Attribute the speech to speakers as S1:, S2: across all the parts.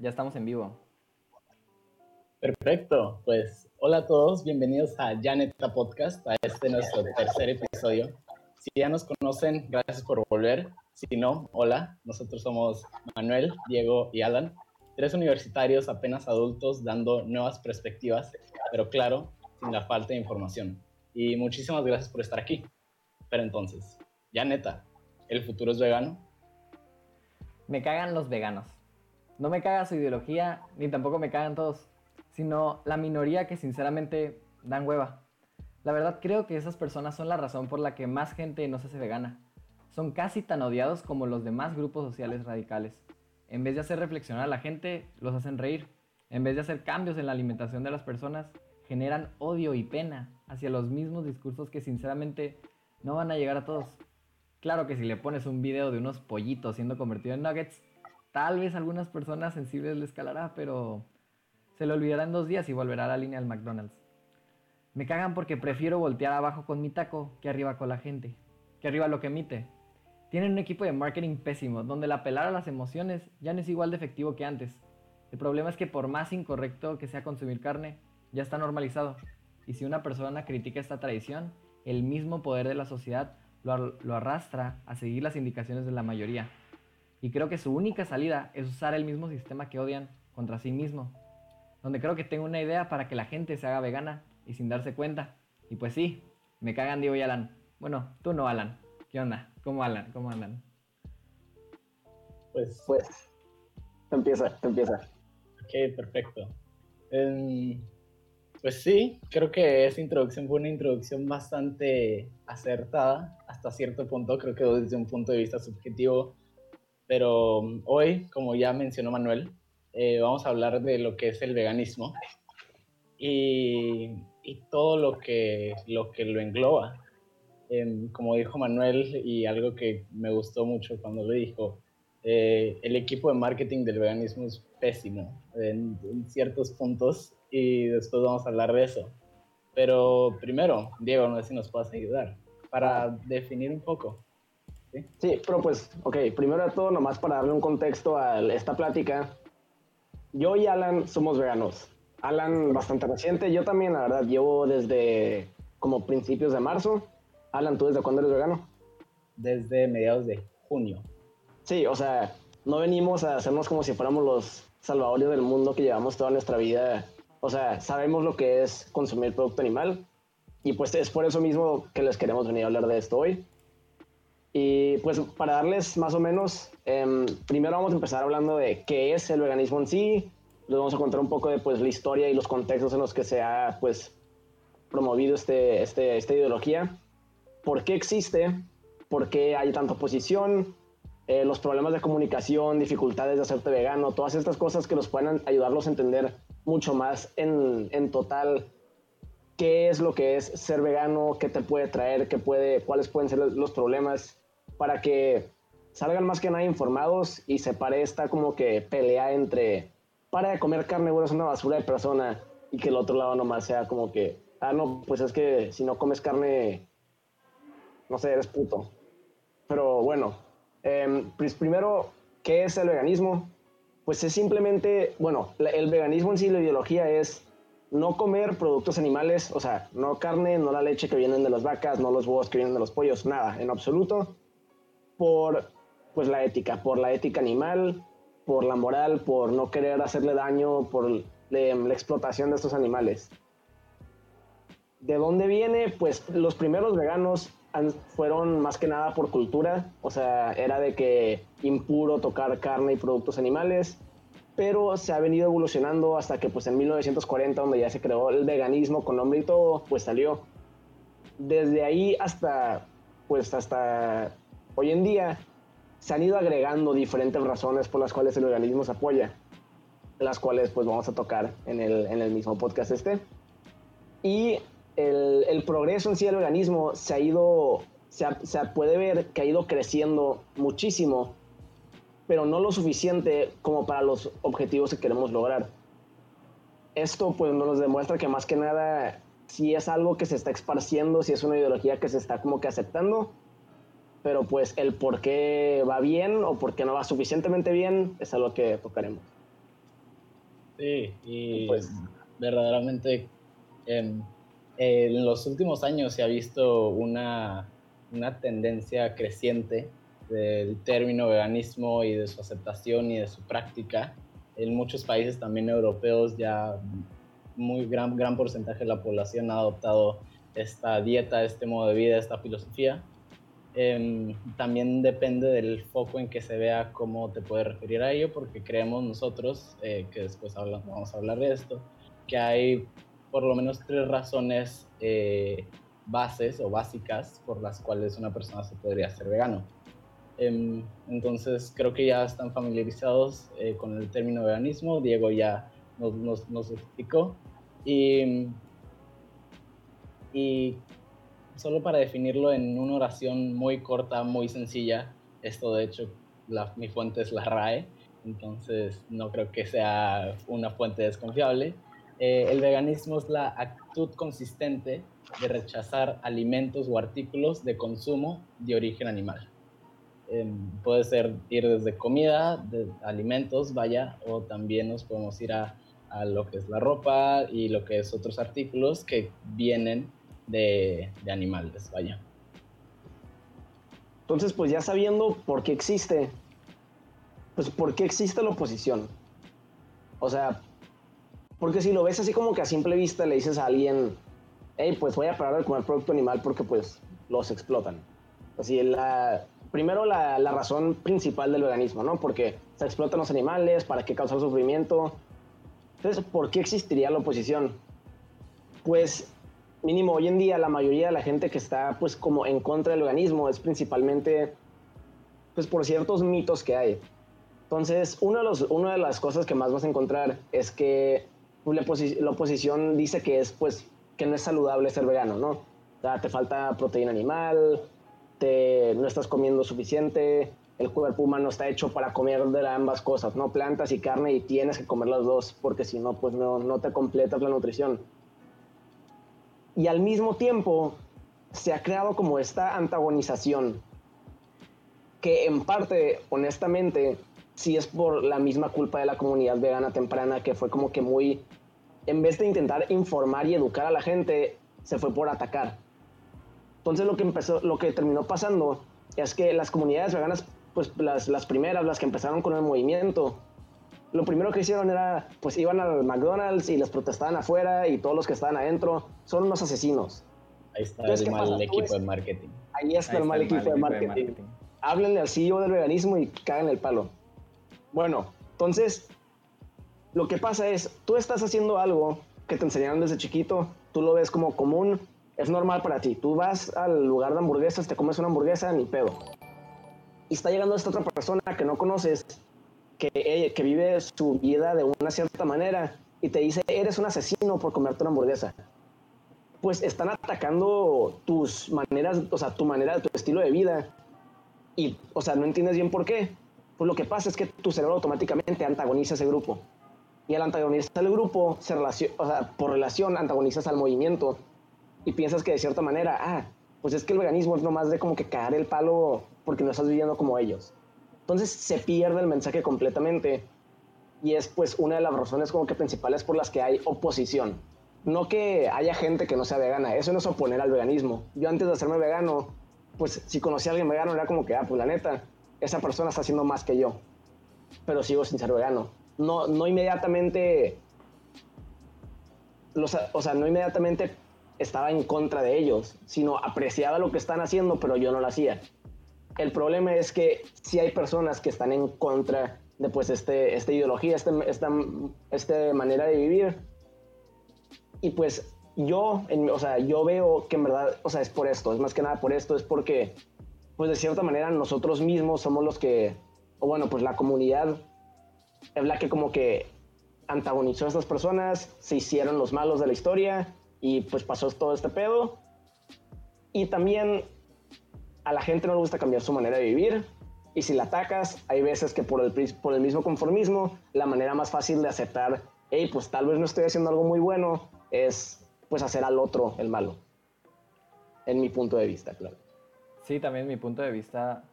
S1: ya estamos en vivo.
S2: Perfecto, pues hola a todos, bienvenidos a Janeta Podcast, a este nuestro tercer episodio. Si ya nos conocen, gracias por volver. Si no, hola, nosotros somos Manuel, Diego y Alan, tres universitarios apenas adultos dando nuevas perspectivas, pero claro, sin la falta de información. Y muchísimas gracias por estar aquí. Pero entonces, ya neta, ¿el futuro es vegano?
S1: Me cagan los veganos. No me caga su ideología, ni tampoco me cagan todos, sino la minoría que sinceramente dan hueva. La verdad creo que esas personas son la razón por la que más gente no se hace vegana. Son casi tan odiados como los demás grupos sociales radicales. En vez de hacer reflexionar a la gente, los hacen reír. En vez de hacer cambios en la alimentación de las personas, generan odio y pena hacia los mismos discursos que sinceramente no van a llegar a todos. Claro que si le pones un video de unos pollitos siendo convertidos en nuggets, tal vez a algunas personas sensibles les calará, pero se le olvidará en dos días y volverá a la línea del McDonald's. Me cagan porque prefiero voltear abajo con mi taco que arriba con la gente, que arriba lo que emite. Tienen un equipo de marketing pésimo, donde el apelar a las emociones ya no es igual de efectivo que antes. El problema es que por más incorrecto que sea consumir carne, ya está normalizado. Y si una persona critica esta tradición, el mismo poder de la sociedad lo, arrastra a seguir las indicaciones de la mayoría. Y creo que su única salida es usar el mismo sistema que odian contra sí mismo. Donde creo que tengo una idea para que la gente se haga vegana y sin darse cuenta. Y pues sí, me cagan Diego y Alan. Bueno, tú no, Alan. ¿Qué onda? ¿Cómo Alan? ¿Cómo andan?
S3: Pues, pues, empieza, empieza.
S2: Ok, perfecto. Em, pues sí, creo que esa introducción fue una introducción bastante acertada hasta cierto punto, creo que desde un punto de vista subjetivo. Pero um, hoy, como ya mencionó Manuel, eh, vamos a hablar de lo que es el veganismo y, y todo lo que, lo que lo engloba. Em, como dijo Manuel, y algo que me gustó mucho cuando lo dijo, eh, el equipo de marketing del veganismo es pésimo en, en ciertos puntos y después vamos a hablar de eso. Pero primero, Diego, no sé si nos puedes ayudar para definir un poco.
S3: ¿Sí? pero pues, ok, primero de todo, nomás para darle un contexto a esta plática, yo y Alan somos veganos. Alan bastante reciente, yo también, la verdad, llevo desde como principios de marzo. Alan, ¿tú desde cuándo eres vegano?
S2: Desde mediados de junio.
S3: Sí, o sea, no venimos a hacernos como si fuéramos los salvadores del mundo que llevamos toda nuestra vida o sea, sabemos lo que es consumir producto animal y pues es por eso mismo que les queremos venir a hablar de esto hoy. Y pues para darles más o menos, em, primero vamos a empezar hablando de qué es el veganismo en sí, les vamos a contar un poco de pues la historia y los contextos en los que se ha pues promovido este, este, esta ideología, por qué existe, por qué hay tanta oposición, eh, los problemas de comunicación, dificultades de hacerte vegano, todas estas cosas que nos puedan ayudarlos a entender mucho más en, en total qué es lo que es ser vegano, qué te puede traer, qué puede, cuáles pueden ser los problemas, para que salgan más que nada informados y se pare esta como que pelea entre para de comer carne, bueno, es una basura de persona, y que el otro lado nomás sea como que, ah, no, pues es que si no comes carne, no sé, eres puto. Pero bueno, em, pues primero, ¿qué es el veganismo? pues es simplemente, bueno, el veganismo en sí, la ideología es no comer productos animales, o sea, no carne, no la leche que vienen de las vacas, no los huevos que vienen de los pollos, nada, en absoluto, por pues la ética, por la ética animal, por la moral, por no querer hacerle daño, por la explotación de estos animales. ¿De dónde viene? Pues los primeros veganos fueron más que nada por cultura, o sea, era de que impuro tocar carne y productos animales, pero se ha venido evolucionando hasta que pues en 1940, donde ya se creó el veganismo con nombre y todo, pues salió. Desde ahí hasta, pues hasta hoy en día, se han ido agregando diferentes razones por las cuales el veganismo se apoya, las cuales pues vamos a tocar en el, en el mismo podcast este. Y el, progreso en sí del organismo se ha ido, se, puede ver que ha ido creciendo muchísimo, pero no lo suficiente como para los objetivos que queremos lograr. Esto pues nos demuestra que más que nada si es algo que se está esparciendo, si es una ideología que se está como que aceptando, pero pues el por qué va bien o por qué no va suficientemente bien es algo que tocaremos.
S2: Sí, y pues, verdaderamente em, en los últimos años se ha visto una, una tendencia creciente del término veganismo y de su aceptación y de su práctica. En muchos países también europeos ya muy gran, gran porcentaje de la población ha adoptado esta dieta, este modo de vida, esta filosofía. Em, también depende del foco en que se vea cómo te puede referir a ello, porque creemos nosotros, eh, que después vamos a hablar de esto, que hay por lo menos tres razones eh, bases o básicas por las cuales una persona se podría hacer vegano. Em, entonces creo que ya están familiarizados eh, con el término veganismo, Diego ya nos, nos, nos explicó. Y, y solo para definirlo en una oración muy corta, muy sencilla, esto de hecho la, mi fuente es la RAE, entonces no creo que sea una fuente desconfiable. Eh, el veganismo es la actitud consistente de rechazar alimentos o artículos de consumo de origen animal. Em, puede ser ir desde comida, de alimentos, vaya, o también nos podemos ir a, a, lo que es la ropa y lo que es otros artículos que vienen de, animales, vaya.
S3: Entonces, pues ya sabiendo por qué existe, pues por qué existe la oposición. O sea, porque si lo ves así como que a simple vista le dices a alguien, hey, pues voy a parar de comer producto animal porque pues los explotan. Así, la, primero la, la razón principal del veganismo, ¿no? Porque se explotan los animales, para qué causar sufrimiento. Entonces, ¿por qué existiría la oposición? Pues mínimo hoy en día la mayoría de la gente que está pues como en contra del organismo es principalmente pues por ciertos mitos que hay. Entonces, uno de los, una de las cosas que más vas a encontrar es que la, oposición dice que es pues que no es saludable ser vegano, ¿no? O sea, te falta proteína animal, te, no estás comiendo suficiente, el cuerpo humano está hecho para comer de ambas cosas, ¿no? Plantas y carne y tienes que comer las dos porque si no, pues no, no te completas la nutrición y al mismo tiempo se ha creado como esta antagonización que en parte, honestamente, sí es por la misma culpa de la comunidad vegana temprana que fue como que muy, en vez de intentar informar y educar a la gente, se fue por atacar. Entonces lo que empezó, lo que terminó pasando es que las comunidades veganas, pues las, las primeras, las que empezaron con el movimiento, lo primero que hicieron era, pues iban al McDonald's y les protestaban afuera y todos los que estaban adentro son unos asesinos.
S2: Ahí está el mal equipo de marketing.
S3: Ahí está, el, mal, equipo, de, marketing. Háblenle al CEO del veganismo y cagan el palo. Bueno, entonces, lo que pasa es, tú estás haciendo algo que te enseñaron desde chiquito, tú lo ves como común, es normal para ti. Tú vas al lugar de hamburguesas, te comes una hamburguesa, ni pedo. Y está llegando esta otra persona que no conoces que, que vive su vida de una cierta manera y te dice, eres un asesino por comerte una hamburguesa. Pues están atacando tus maneras, o sea, tu manera, tu estilo de vida. Y, o sea, no entiendes bien por qué. Pues lo que pasa es que tu cerebro automáticamente antagoniza ese grupo. Y al antagonizar al grupo, se relaciona, o sea, por relación antagonizas al movimiento. Y piensas que de cierta manera, ah, pues es que el veganismo es nomás de como que caer el palo porque no estás viviendo como ellos. Entonces se pierde el mensaje completamente y es pues una de las razones como que principales por las que hay oposición. No que haya gente que no sea vegana, eso no es oponer al veganismo. Yo antes de hacerme vegano, pues si conocía a alguien vegano era como que, ah, pues la neta, esa persona está haciendo más que yo, pero sigo sin ser vegano. No, no inmediatamente, los, o sea, no inmediatamente estaba en contra de ellos, sino apreciaba lo que están haciendo, pero yo no lo hacía. El problema es que si hay personas que están en contra de pues este, esta ideología, este, esta, esta manera de vivir. Y pues yo, o sea, yo veo que en verdad, o sea, es por esto, es más que nada por esto, es porque, pues de cierta manera nosotros mismos somos los que, o bueno, pues la comunidad es la que como que antagonizó a estas personas, se hicieron los malos de la historia y pues pasó todo este pedo. Y también a la gente no le gusta cambiar su manera de vivir y si la atacas, hay veces que por el, mismo conformismo, la manera más fácil de aceptar, hey, pues tal vez no estoy haciendo algo muy bueno, es pues hacer al otro el malo. En mi punto de vista, claro.
S1: Sí, también mi punto de vista,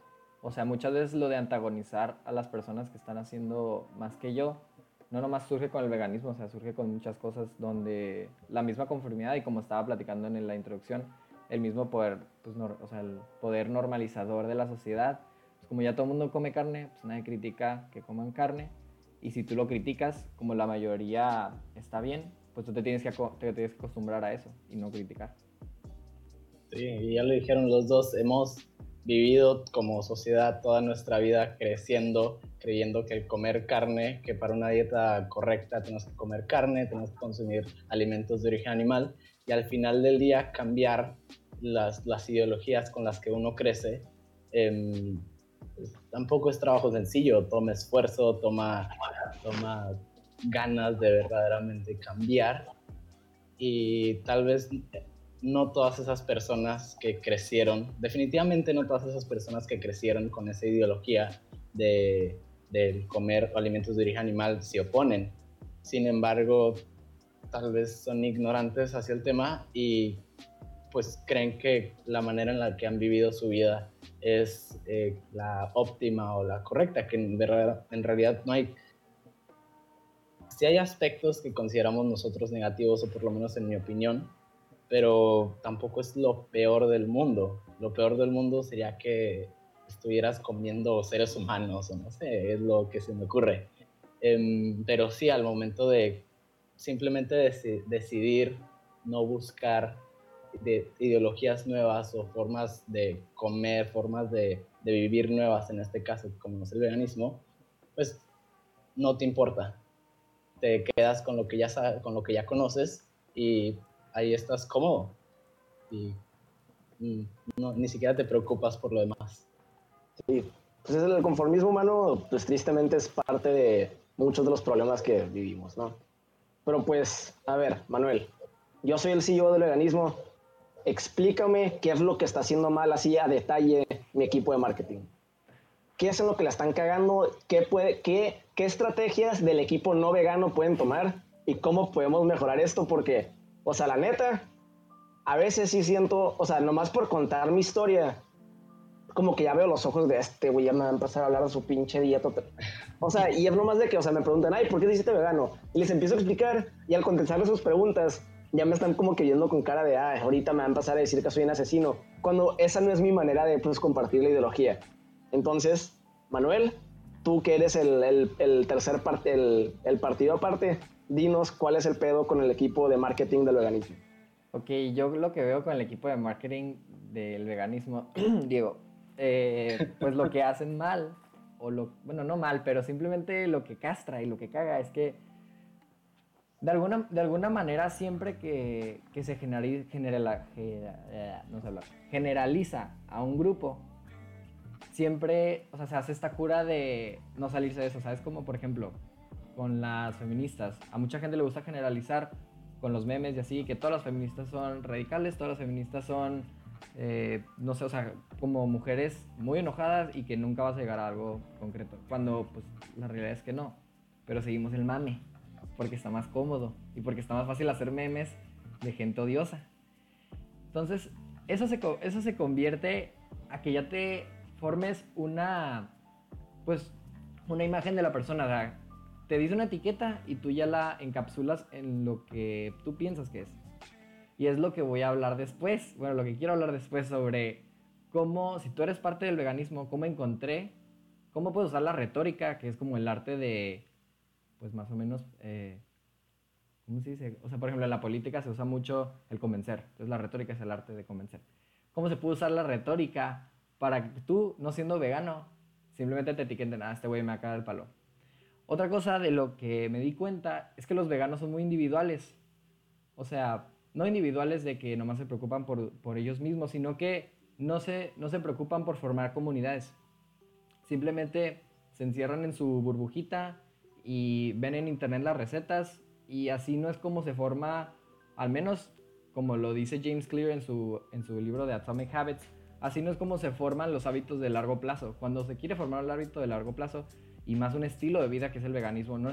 S1: o sea, muchas veces lo de antagonizar a las personas que están haciendo más que yo, no nomás surge con el veganismo, o sea, surge con muchas cosas donde la misma conformidad y como estaba platicando en la introducción, el mismo poder, pues, o sea, el poder normalizador de la sociedad. Pues como ya todo el mundo come carne, pues nadie critica que coman carne. Y si tú lo criticas, como la mayoría está bien, pues tú te tienes que, te tienes que acostumbrar a eso y no criticar.
S2: Sí, ya lo dijeron los dos, hemos vivido como sociedad toda nuestra vida creciendo, creyendo que el comer carne, que para una dieta correcta tenemos que comer carne, tenemos que consumir alimentos de origen animal, y al final del día cambiar las, las ideologías con las que uno crece, pues, tampoco es trabajo sencillo, toma esfuerzo, toma, toma ganas de verdaderamente cambiar, y tal vez no todas esas personas que crecieron, definitivamente no todas esas personas que crecieron con esa ideología de, comer alimentos de origen animal se oponen. Sin embargo, tal vez son ignorantes hacia el tema y pues creen que la manera en la que han vivido su vida es eh, la óptima o la correcta, que en, en realidad no hay... Si hay aspectos que consideramos nosotros negativos, o por lo menos en mi opinión, pero tampoco es lo peor del mundo. Lo peor del mundo sería que estuvieras comiendo seres humanos, o no sé, es lo que se me ocurre. Em, pero sí, al momento de simplemente decidir no buscar de ideologías nuevas o formas de comer, formas de, de, vivir nuevas, en este caso, como es el veganismo, pues no te importa. Te quedas con lo que ya, con lo que ya conoces y ahí estás cómodo y ni siquiera te preocupas por lo demás.
S3: Sí, pues el conformismo humano, pues tristemente es parte de muchos de los problemas que vivimos, ¿no? Pero pues, a ver, Manuel, yo soy el CEO del veganismo, explícame qué es lo que está haciendo mal así a detalle mi equipo de marketing. ¿Qué es en lo que la están cagando? ¿Qué, puede, qué, ¿Qué estrategias del equipo no vegano pueden tomar? ¿Y cómo podemos mejorar esto? Porque o sea, la neta, a veces sí siento, o sea, nomás por contar mi historia, como que ya veo los ojos de este güey, ya me va a empezar a hablar de su pinche dieta. O sea, y es nomás de que, o sea, me preguntan, ay, ¿por qué te hiciste vegano? Y les empiezo a explicar, y al contestarle sus preguntas, ya me están como que viendo con cara de, ah, ahorita me van a empezar a decir que soy un asesino, cuando esa no es mi manera de, pues, compartir la ideología. Entonces, Manuel, tú que eres el, el, el tercer parte, el partido aparte, dinos cuál es el pedo con el equipo de marketing del veganismo.
S1: Ok, yo lo que veo con el equipo de marketing del veganismo, Diego, eh, pues lo que hacen mal, o lo, bueno, no mal, pero simplemente lo que castra y lo que caga es que de alguna, de alguna manera siempre que, que se eh, no sé generaliza a un grupo, siempre, o sea, se hace esta cura de no salirse de eso, ¿sabes? Como por ejemplo, con las feministas. A mucha gente le gusta generalizar con los memes y así, que todas las feministas son radicales, todas las feministas son, eh, no sé, o sea, como mujeres muy enojadas y que nunca vas a llegar a algo concreto. Cuando, pues, la realidad es que no. Pero seguimos el mame, porque está más cómodo y porque está más fácil hacer memes de gente odiosa. Entonces, eso se, eso se convierte a que ya te formes una, pues, una imagen de la persona. O sea, te dice una etiqueta y tú ya la encapsulas en lo que tú piensas que es. Y es lo que voy a hablar después. Bueno, lo que quiero hablar después sobre cómo, si tú eres parte del veganismo, cómo encontré, cómo puedes usar la retórica, que es como el arte de, pues más o menos, eh, ¿cómo se dice? O sea, por ejemplo, en la política se usa mucho el convencer. Entonces la retórica es el arte de convencer. ¿Cómo se puede usar la retórica para que tú, no siendo vegano, simplemente te etiqueten, ah, este güey me acaba el palo? Otra cosa de lo que me di cuenta es que los veganos son muy individuales. O sea, no individuales de que nomás se preocupan por, ellos mismos, sino que no se, no se preocupan por formar comunidades. Simplemente se encierran en su burbujita y ven en internet las recetas y así no es como se forma, al menos como lo dice James Clear en su, en su libro de Atomic Habits, así no es como se forman los hábitos de largo plazo. Cuando se quiere formar un hábito de largo plazo, y más un estilo de vida que es el veganismo, no,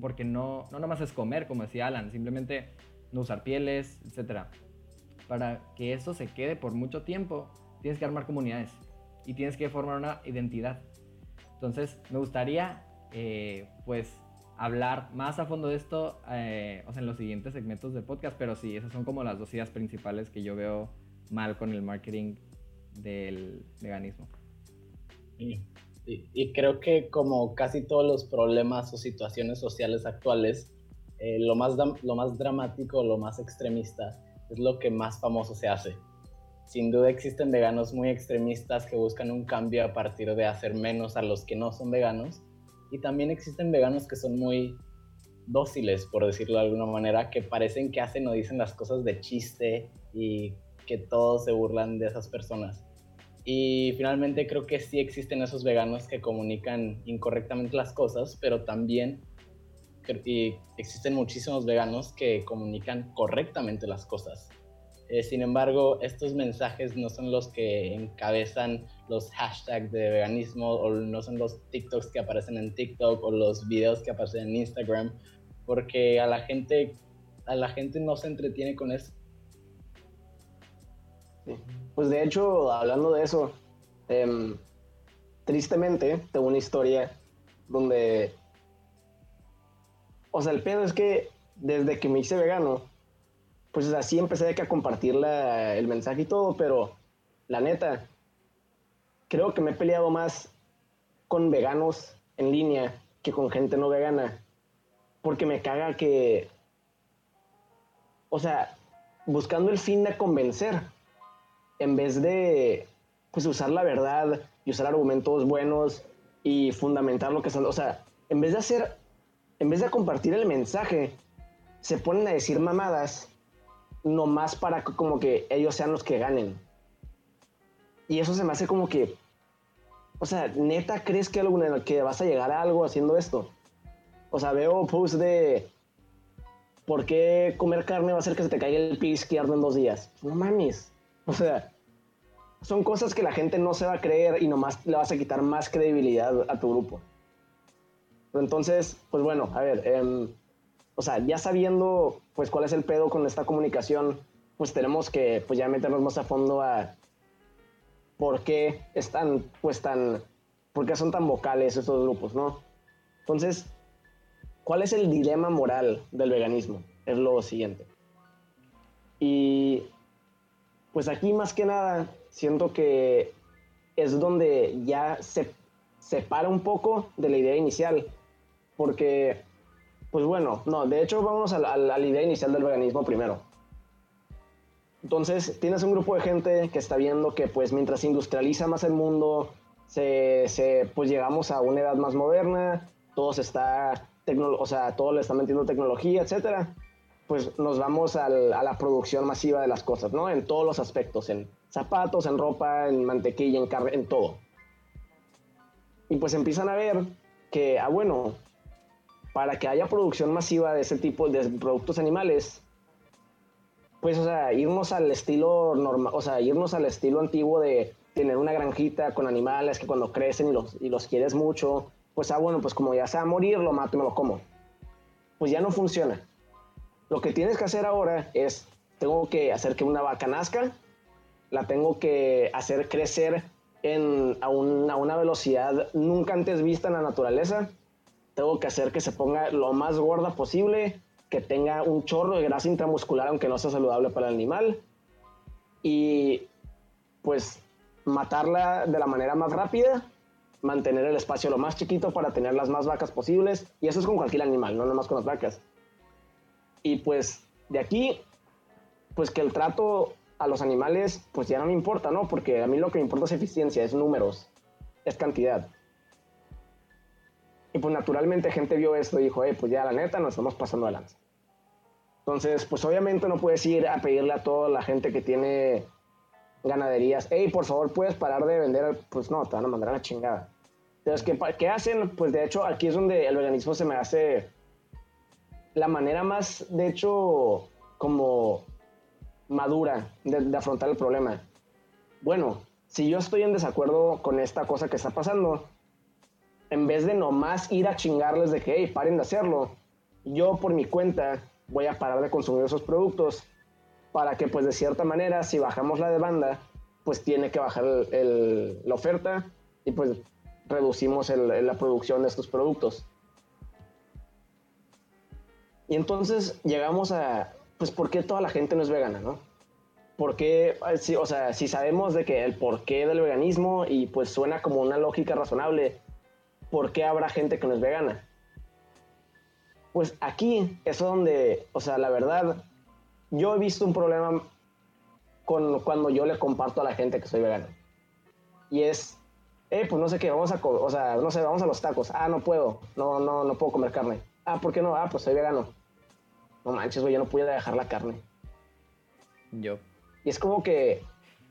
S1: porque no, no nomás es comer, como decía Alan, simplemente no usar pieles, etc. Para que eso se quede por mucho tiempo, tienes que armar comunidades y tienes que formar una identidad. Entonces, me gustaría, eh, pues, hablar más a fondo de esto eh, o sea, en los siguientes segmentos del podcast, pero sí, esas son como las dos ideas principales que yo veo mal con el marketing del veganismo.
S2: Y, y, creo que como casi todos los problemas o situaciones sociales actuales, eh, lo, más, lo más dramático, lo más extremista, es lo que más famoso se hace. Sin duda existen veganos muy extremistas que buscan un cambio a partir de hacer menos a los que no son veganos y también existen veganos que son muy dóciles, por decirlo de alguna manera, que parecen que hacen o dicen las cosas de chiste y que todos se burlan de esas personas. Y finalmente creo que sí existen esos veganos que comunican incorrectamente las cosas, pero también y existen muchísimos veganos que comunican correctamente las cosas. Eh, sin embargo, estos mensajes no son los que encabezan los hashtags de veganismo o no son los TikToks que aparecen en TikTok o los videos que aparecen en Instagram, porque a la gente, a la gente no se entretiene con eso.
S3: Pues de hecho, hablando de eso, em, tristemente tengo una historia donde, o sea, el pedo es que desde que me hice vegano, pues así empecé a compartir el mensaje y todo, pero la neta, creo que me he peleado más con veganos en línea que con gente no vegana, porque me caga que, o sea, buscando el fin de convencer, en vez de pues usar la verdad y usar argumentos buenos y fundamentar lo que son, o sea, en vez de hacer, en vez de compartir el mensaje, se ponen a decir mamadas nomás para que como que ellos sean los que ganen. Y eso se me hace como que, o sea, neta, ¿crees que, alguna, que vas a llegar a algo haciendo esto? O sea, veo posts de ¿por qué comer carne va a hacer que se te caiga el pie izquierdo en dos días? No mames. O sea, son cosas que la gente no se va a creer y nomás le vas a quitar más credibilidad a tu grupo. Entonces, pues bueno, a ver, eh, o sea, ya sabiendo pues cuál es el pedo con esta comunicación, pues tenemos que pues ya meternos más a fondo a por qué están pues tan, por qué son tan vocales estos grupos, ¿no? Entonces, ¿cuál es el dilema moral del veganismo? Es lo siguiente. Y pues aquí más que nada siento que es donde ya se separa un poco de la idea inicial, porque pues bueno, no, de hecho vamos a la, idea inicial del veganismo primero. Entonces, tienes un grupo de gente que está viendo que pues mientras se industrializa más el mundo, se, pues llegamos a una edad más moderna, todo se está, o sea, todo le está metiendo tecnología, etcétera, pues nos vamos a la producción masiva de las cosas, ¿no? En todos los aspectos, en zapatos, en ropa, en mantequilla, en carne, en todo. Y pues empiezan a ver que, ah, bueno, para que haya producción masiva de ese tipo de productos animales, pues, o sea, irnos al estilo normal, o sea, irnos al estilo antiguo de tener una granjita con animales que cuando crecen y los, y los quieres mucho, pues, ah, bueno, pues como ya se va a morir, lo mato y me lo como. Pues ya no funciona. Lo que tienes que hacer ahora es, tengo que hacer que una vaca nazca, la tengo que hacer crecer en, a, a una velocidad nunca antes vista en la naturaleza tengo que hacer que se ponga lo más gorda posible, que tenga un chorro de grasa intramuscular, aunque no sea saludable para el animal, y pues matarla de la manera más rápida, mantener el espacio lo más chiquito para tener las más vacas posibles, y eso es con cualquier animal, no nada más con las vacas. Y pues de aquí, pues que el trato a los animales, pues ya no me importa, ¿no? Porque a mí lo que me importa es eficiencia, es números, es cantidad. Y pues naturalmente gente vio esto y dijo, eh, pues ya la neta nos estamos pasando de lanza. Entonces, pues obviamente no puedes ir a pedirle a toda la gente que tiene ganaderías, hey, por favor, puedes parar de vender, pues no, te van a mandar a la chingada. Entonces, ¿qué, ¿qué hacen? Pues de hecho, aquí es donde el veganismo se me hace la manera más, de hecho, como madura de, de afrontar el problema. Bueno, si yo estoy en desacuerdo con esta cosa que está pasando, en vez de nomás ir a chingarles de que, hey, paren de hacerlo, yo por mi cuenta voy a parar de consumir esos productos para que, pues, de cierta manera, si bajamos la demanda, pues tiene que bajar la oferta y pues reducimos la producción de estos productos. Y entonces llegamos a, pues, ¿por qué toda la gente no es vegana, no? ¿Por qué, si, o sea, si sabemos de que el porqué del veganismo y pues suena como una lógica razonable, ¿por qué habrá gente que no es vegana? Pues aquí es donde, o sea, la verdad, yo he visto un problema con cuando yo le comparto a la gente que soy vegano. Y es, eh, pues no sé qué, vamos a, o sea, no sé, vamos a los tacos. Ah, no puedo, no, no, no puedo comer carne. Ah, ¿por qué no? Ah, pues soy vegano. No manches, güey, yo no pude dejar la carne.
S1: Yo.
S3: Y es como que,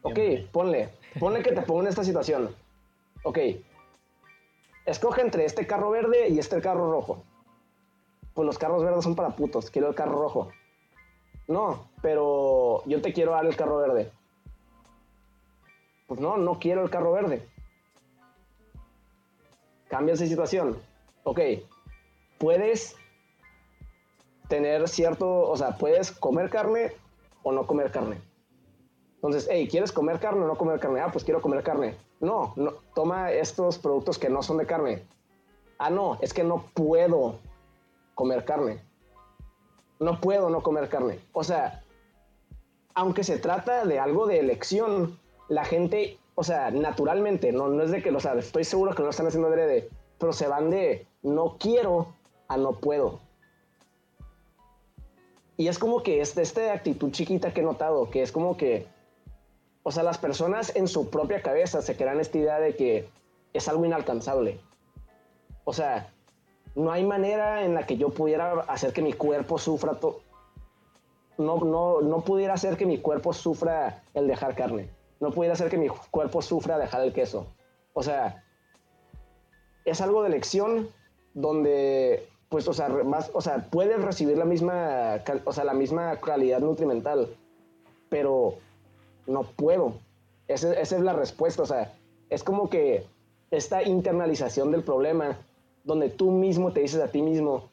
S3: ok, ponle, ponle que te pongo en esta situación. Ok, escoge entre este carro verde y este carro rojo. Pues los carros verdes son para putos, quiero el carro rojo. No, pero yo te quiero dar el carro verde. Pues no, no quiero el carro verde. Cambia esa situación. Ok, puedes tener cierto, o sea, puedes comer carne o no comer carne. Entonces, hey, ¿quieres comer carne o no comer carne? Ah, pues quiero comer carne. No, no, toma estos productos que no son de carne. Ah, no, es que no puedo comer carne. No puedo no comer carne. O sea, aunque se trata de algo de elección, la gente, o sea, naturalmente, no, no es de que, o sea, estoy seguro que no lo están haciendo adrede, pero se van de no quiero a no puedo. Y es como que es esta actitud chiquita que he notado, que es como que o sea, las personas en su propia cabeza se crean esta idea de que es algo inalcanzable. O sea, no hay manera en la que yo pudiera hacer que mi cuerpo sufra todo. No, no, no pudiera hacer que mi cuerpo sufra el dejar carne. No pudiera hacer que mi cuerpo sufra dejar el queso. O sea, es algo de elección donde, pues, o sea, puedes recibir la misma, o sea, la misma calidad nutrimental, pero no puedo. Esa, es la respuesta, o sea, es como que esta internalización del problema, donde tú mismo te dices a ti mismo,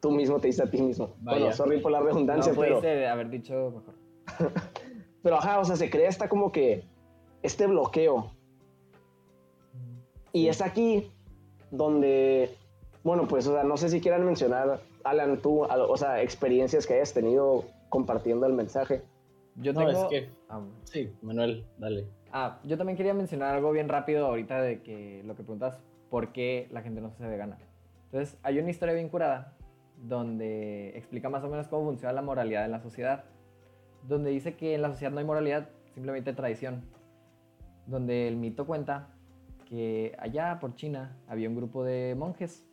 S3: tú mismo te dices a ti mismo. Bueno, sorry por la redundancia,
S1: no,
S3: pero...
S1: haber dicho mejor.
S3: pero ajá, o sea, se crea esta como que, este bloqueo. Y es aquí donde, bueno, pues, o sea, no sé si quieran mencionar, Alan, tú, o sea, experiencias que hayas tenido compartiendo el mensaje.
S2: Yo no, tengo... es que... Ah, sí, Manuel, dale.
S1: Ah, yo también quería mencionar algo bien rápido ahorita de que lo que preguntas, ¿por qué la gente no se hace vegana? Entonces, hay una historia bien curada donde explica más o menos cómo funciona la moralidad en la sociedad. Donde dice que en la sociedad no hay moralidad, simplemente tradición. Donde el mito cuenta que allá por China había un grupo de monjes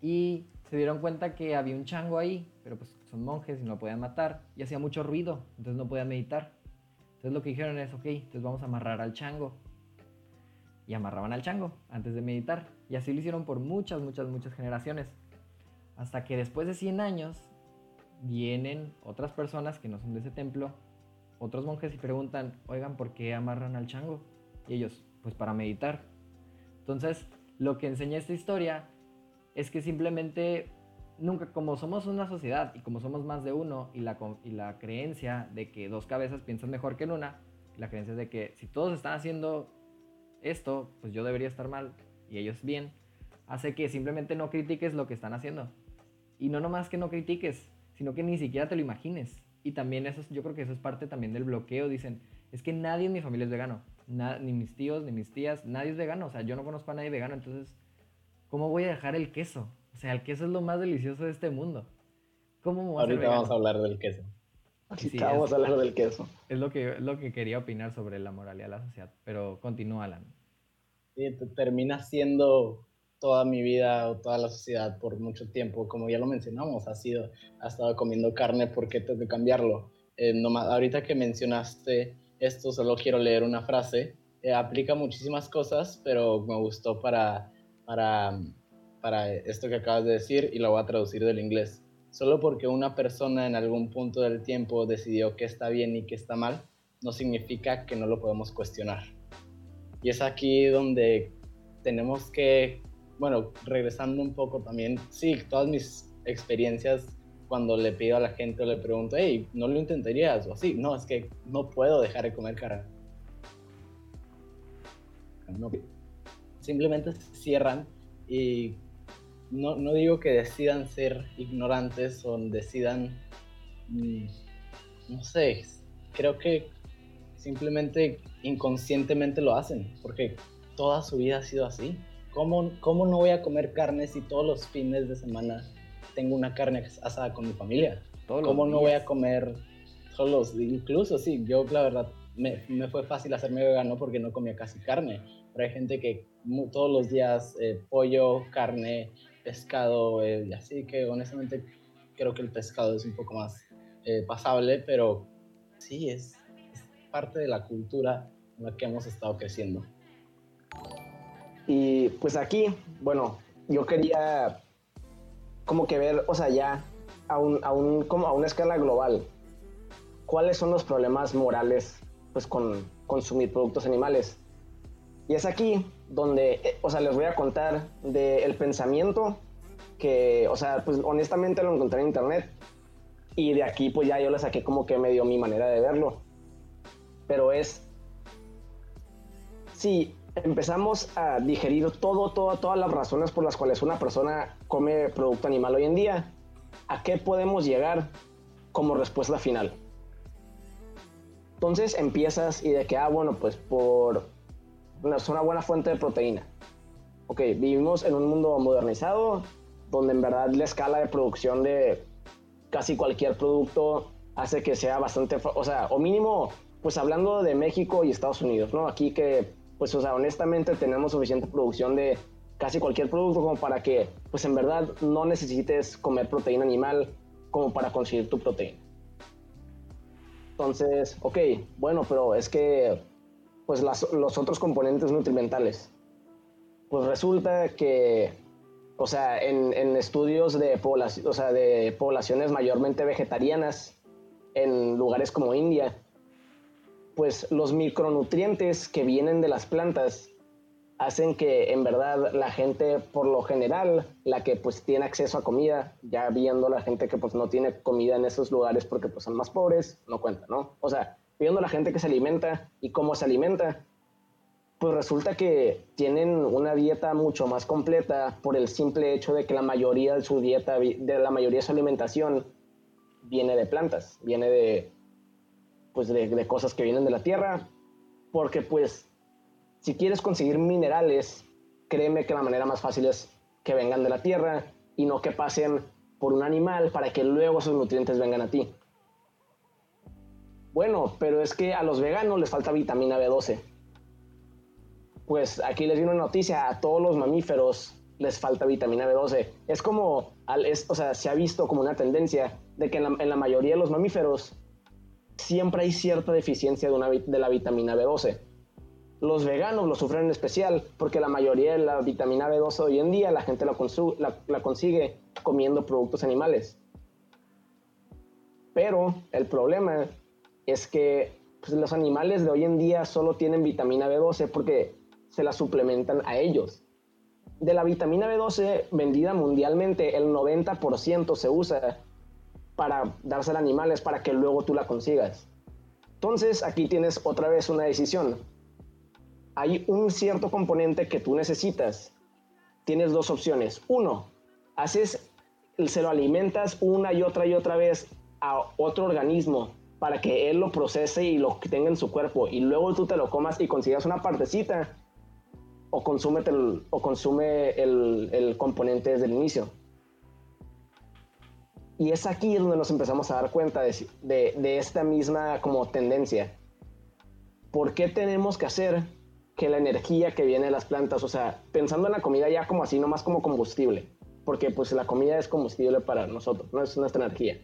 S1: y se dieron cuenta que había un chango ahí, pero pues son monjes y no lo podían matar y hacía mucho ruido, entonces no podían meditar. Entonces lo que dijeron es, ok, entonces vamos a amarrar al chango. Y amarraban al chango antes de meditar. Y así lo hicieron por muchas, muchas, muchas generaciones. Hasta que después de 100 años vienen otras personas que no son de ese templo, otros monjes y preguntan, oigan, ¿por qué amarran al chango? Y ellos, pues para meditar. Entonces, lo que enseña esta historia es que simplemente nunca, como somos una sociedad y como somos más de uno y la, y la creencia de que dos cabezas piensan mejor que en una, la creencia de que si todos están haciendo esto, pues yo debería estar mal y ellos bien, hace que simplemente no critiques lo que están haciendo. Y no nomás que no critiques, sino que ni siquiera te lo imagines. Y también eso, yo creo que eso es parte también del bloqueo. Dicen, es que nadie en mi familia es vegano. ni mis tíos, ni mis tías, nadie es vegano. O sea, yo no conozco a nadie vegano, entonces, ¿cómo voy a dejar el queso? O sea, el queso es lo más delicioso de este mundo. ¿Cómo
S2: Ahorita vamos a hablar del queso.
S3: Sí, vamos a hablar del queso.
S1: Es lo que, lo que quería opinar sobre la moralidad de la sociedad, pero continúa, Alan.
S2: Sí, termina siendo toda mi vida o toda la sociedad por mucho tiempo, como ya lo mencionamos, ha sido, ha estado comiendo carne, ¿por qué tengo que cambiarlo? Eh, ahorita que mencionaste esto, solo quiero leer una frase, eh, aplica muchísimas cosas, pero me gustó para, para para esto que acabas de decir y lo voy a traducir del inglés. Solo porque una persona en algún punto del tiempo decidió que está bien y que está mal, no significa que no lo podemos cuestionar. Y es aquí donde tenemos que, bueno, regresando un poco también, sí, todas mis experiencias cuando le pido a la gente o le pregunto, hey, ¿no lo intentarías? O así, no, es que no puedo dejar de comer carne. No. Simplemente cierran y no, no digo que decidan ser ignorantes o decidan, mm, no sé, creo que simplemente inconscientemente lo hacen, porque toda su vida ha sido así. ¿Cómo, ¿Cómo no voy a comer carne si todos los fines de semana tengo una carne asada con mi familia? ¿Cómo no voy a comer solos? Incluso, sí, yo la verdad me, me, fue fácil hacerme vegano porque no comía casi carne. Pero hay gente que todos los días eh, pollo, carne, pescado, eh, así que honestamente creo que el pescado es un poco más eh, pasable, pero sí, es, es parte de la cultura en la que hemos estado creciendo.
S3: Y pues aquí, bueno, yo quería como que ver, o sea, ya a, un, a, un, como a una escala global, cuáles son los problemas morales pues con consumir productos animales. Y es aquí donde, eh, o sea, les voy a contar del pensamiento que, o sea, pues honestamente lo encontré en internet y de aquí pues ya yo le saqué como que medio mi manera de verlo. Pero es, sí, empezamos a digerir todo, todo, todas las razones por las cuales una persona come producto animal hoy en día, ¿a qué podemos llegar como respuesta final? Entonces empiezas y de que, ah, bueno, pues por es una buena fuente de proteína. Ok, vivimos en un mundo modernizado donde en verdad la escala de producción de casi cualquier producto hace que sea bastante, o sea, o mínimo, pues hablando de México y Estados Unidos, ¿no? Aquí que pues, o sea, honestamente tenemos suficiente producción de casi cualquier producto como para que, pues en verdad no necesites comer proteína animal como para conseguir tu proteína. Entonces, ok, bueno, pero es que, pues los otros componentes nutrimentales. Pues resulta que, o sea, en, en estudios de, o sea, de poblaciones mayormente vegetarianas en lugares como India, pues los micronutrientes que vienen de las plantas hacen que en verdad la gente por lo general, la que pues tiene acceso a comida, ya viendo la gente que pues no tiene comida en esos lugares porque pues son más pobres, no cuenta, ¿no? O sea, viendo la gente que se alimenta y cómo se alimenta, pues resulta que tienen una dieta mucho más completa por el simple hecho de que la mayoría de su dieta, de la mayoría de su alimentación viene de plantas, viene de pues de, cosas que vienen de la tierra, porque pues si quieres conseguir minerales, créeme que la manera más fácil es que vengan de la tierra y no que pasen por un animal para que luego esos nutrientes vengan a ti. Bueno, pero es que a los veganos les falta vitamina B12. Pues aquí les di una noticia, a todos los mamíferos les falta vitamina B12. Es como, o sea, se ha visto como una tendencia de que en la mayoría de los mamíferos siempre hay cierta deficiencia de, una, de la vitamina B12. Los veganos lo sufren en especial porque la mayoría de la vitamina B12 hoy en día la gente la, la, consigue comiendo productos animales. Pero el problema es que pues, los animales de hoy en día solo tienen vitamina B12 porque se la suplementan a ellos. De la vitamina B12 vendida mundialmente, el 90% se usa para dársela a animales para que luego tú la consigas. Entonces aquí tienes otra vez una decisión. Hay un cierto componente que tú necesitas. Tienes dos opciones. Uno, haces, se lo alimentas una y otra y otra vez a otro organismo para que él lo procese y lo tenga en su cuerpo y luego tú te lo comas y consigas una partecita o, el, o consume el, componente desde el inicio. Y es aquí donde nos empezamos a dar cuenta de, de, esta misma como tendencia. ¿Por qué tenemos que hacer que la energía que viene de las plantas, o sea, pensando en la comida ya como así, no más como combustible, porque pues la comida es combustible para nosotros, no es nuestra energía.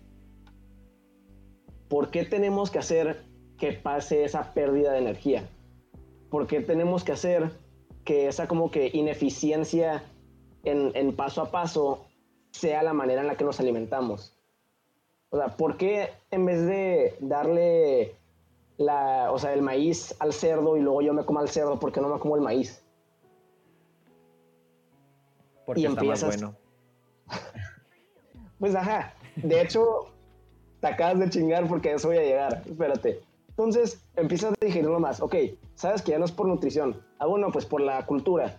S3: ¿Por qué tenemos que hacer que pase esa pérdida de energía? ¿Por qué tenemos que hacer que esa como que ineficiencia en, en paso a paso sea la manera en la que nos alimentamos. O sea, ¿por qué en vez de darle la, o sea, el maíz al cerdo y luego yo me como al cerdo, ¿por qué no me como el maíz?
S1: Porque está más bueno.
S3: pues ajá, de hecho, te acabas de chingar porque eso voy a llegar, espérate. Entonces empiezas a digerirlo más. Ok, sabes que ya no es por nutrición. Ah, bueno, pues por la cultura.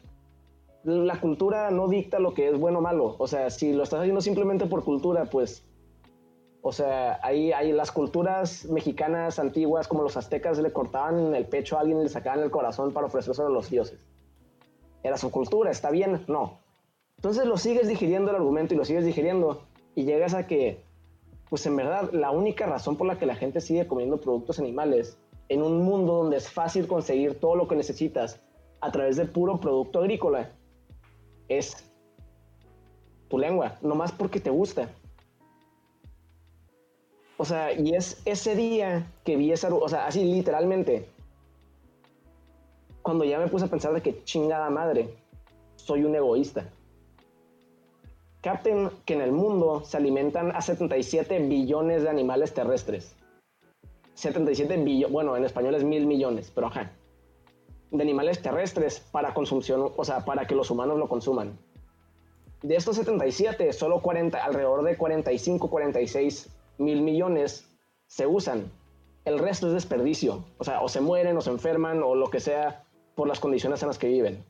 S3: la cultura no dicta lo que es bueno o malo. O sea, si lo estás haciendo simplemente por cultura, pues, o sea, ahí hay las culturas mexicanas antiguas, como los aztecas, le cortaban el pecho a alguien y le sacaban el corazón para ofrecerse a los dioses. Era su cultura, ¿está bien? No. Entonces lo sigues digiriendo el argumento y lo sigues digiriendo y llegas a que, pues en verdad, la única razón por la que la gente sigue comiendo productos animales en un mundo donde es fácil conseguir todo lo que necesitas a través de puro producto agrícola es tu lengua, nomás porque te gusta. O sea, y es ese día que vi esa, o sea, así literalmente, cuando ya me puse a pensar de que chingada madre, soy un egoísta. Capten que en el mundo se alimentan a 77 billones de animales terrestres. 77 billones, bueno, en español es mil millones, pero ajá de animales terrestres para consumición, o sea, para que los humanos lo consuman. De estos 77, solo 40, alrededor de 45, 46 mil millones se usan. El resto es desperdicio. O sea, o se mueren, o se enferman, o lo que sea, por las condiciones en las que viven.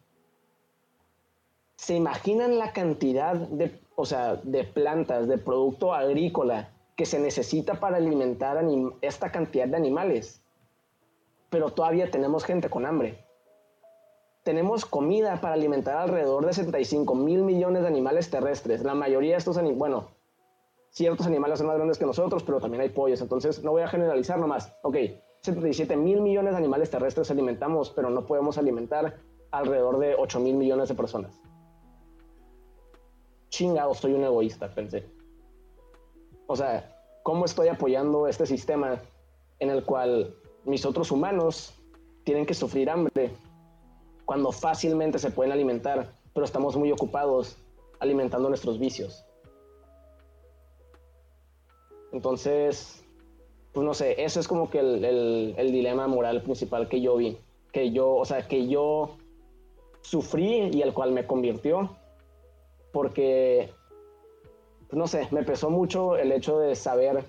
S3: ¿Se imaginan la cantidad de, o sea, de plantas, de producto agrícola que se necesita para alimentar esta cantidad de animales? Pero todavía tenemos gente con hambre tenemos comida para alimentar alrededor de 75 mil millones de animales terrestres. La mayoría de estos animales, bueno, ciertos animales son más grandes que nosotros, pero también hay pollos. Entonces, no voy a generalizar nomás. Ok, 77 mil millones de animales terrestres alimentamos, pero no podemos alimentar alrededor de 8 mil millones de personas. Chingado, soy un egoísta, pensé. O sea, ¿cómo estoy apoyando este sistema en el cual mis otros humanos tienen que sufrir hambre cuando fácilmente se pueden alimentar, pero estamos muy ocupados alimentando nuestros vicios. Entonces, pues no sé, eso es como que el, el, dilema moral principal que yo vi, que yo, o sea, que yo sufrí y el cual me convirtió, porque, pues no sé, me pesó mucho el hecho de saber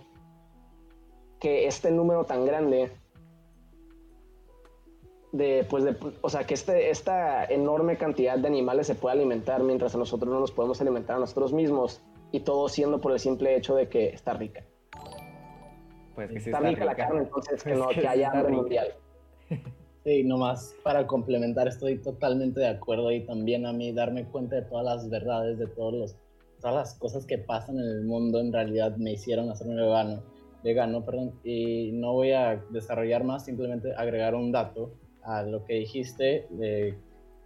S3: que este número tan grande de, pues de, o sea, que este, esta enorme cantidad de animales se puede alimentar mientras nosotros no nos podemos alimentar a nosotros mismos y todo siendo por el simple hecho de que está rica. Pues que está, rica, la carne, entonces que, no, que, haya hambre mundial.
S2: Sí, nomás para complementar, estoy totalmente de acuerdo y también a mí darme cuenta de todas las verdades, de todos los, todas las cosas que pasan en el mundo en realidad me hicieron hacerme vegano, vegano, perdón, y no voy a desarrollar más, simplemente agregar un dato a lo que dijiste,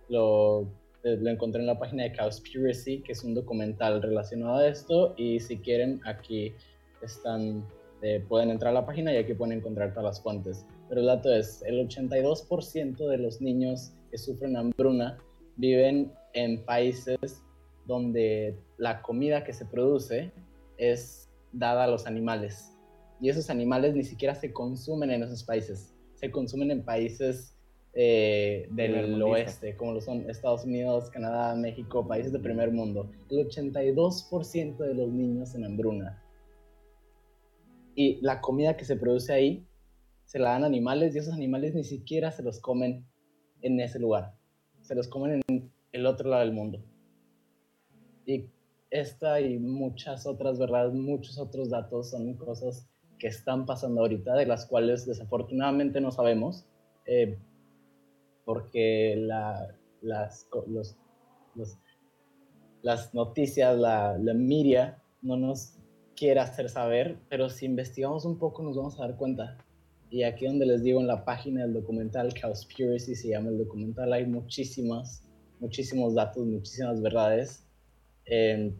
S2: lo, encontré en la página de Cowspiracy, que es un documental relacionado a esto, y si quieren, aquí están, eh, pueden entrar a la página y aquí pueden encontrar todas las fuentes. Pero el dato es, el 82% de los niños que sufren hambruna viven en países donde la comida que se produce es dada a los animales. Y esos animales ni siquiera se consumen en esos países. Se consumen en países eh, del oeste, como lo son Estados Unidos, Canadá, México, países de primer mundo. El 82% de los niños en hambruna. Y la comida que se produce ahí se la dan animales y esos animales ni siquiera se los comen en ese lugar. Se los comen en el otro lado del mundo. Y esta y muchas otras verdades, muchos otros datos son cosas que están pasando ahorita, de las cuales desafortunadamente no sabemos. Eh, porque la, las, los, las noticias, la, la media no nos quiere hacer saber, pero si investigamos un poco nos vamos a dar cuenta. Y aquí donde les digo en la página del documental Cowspiracy se llama el documental, hay muchísimas, muchísimos datos, muchísimas verdades,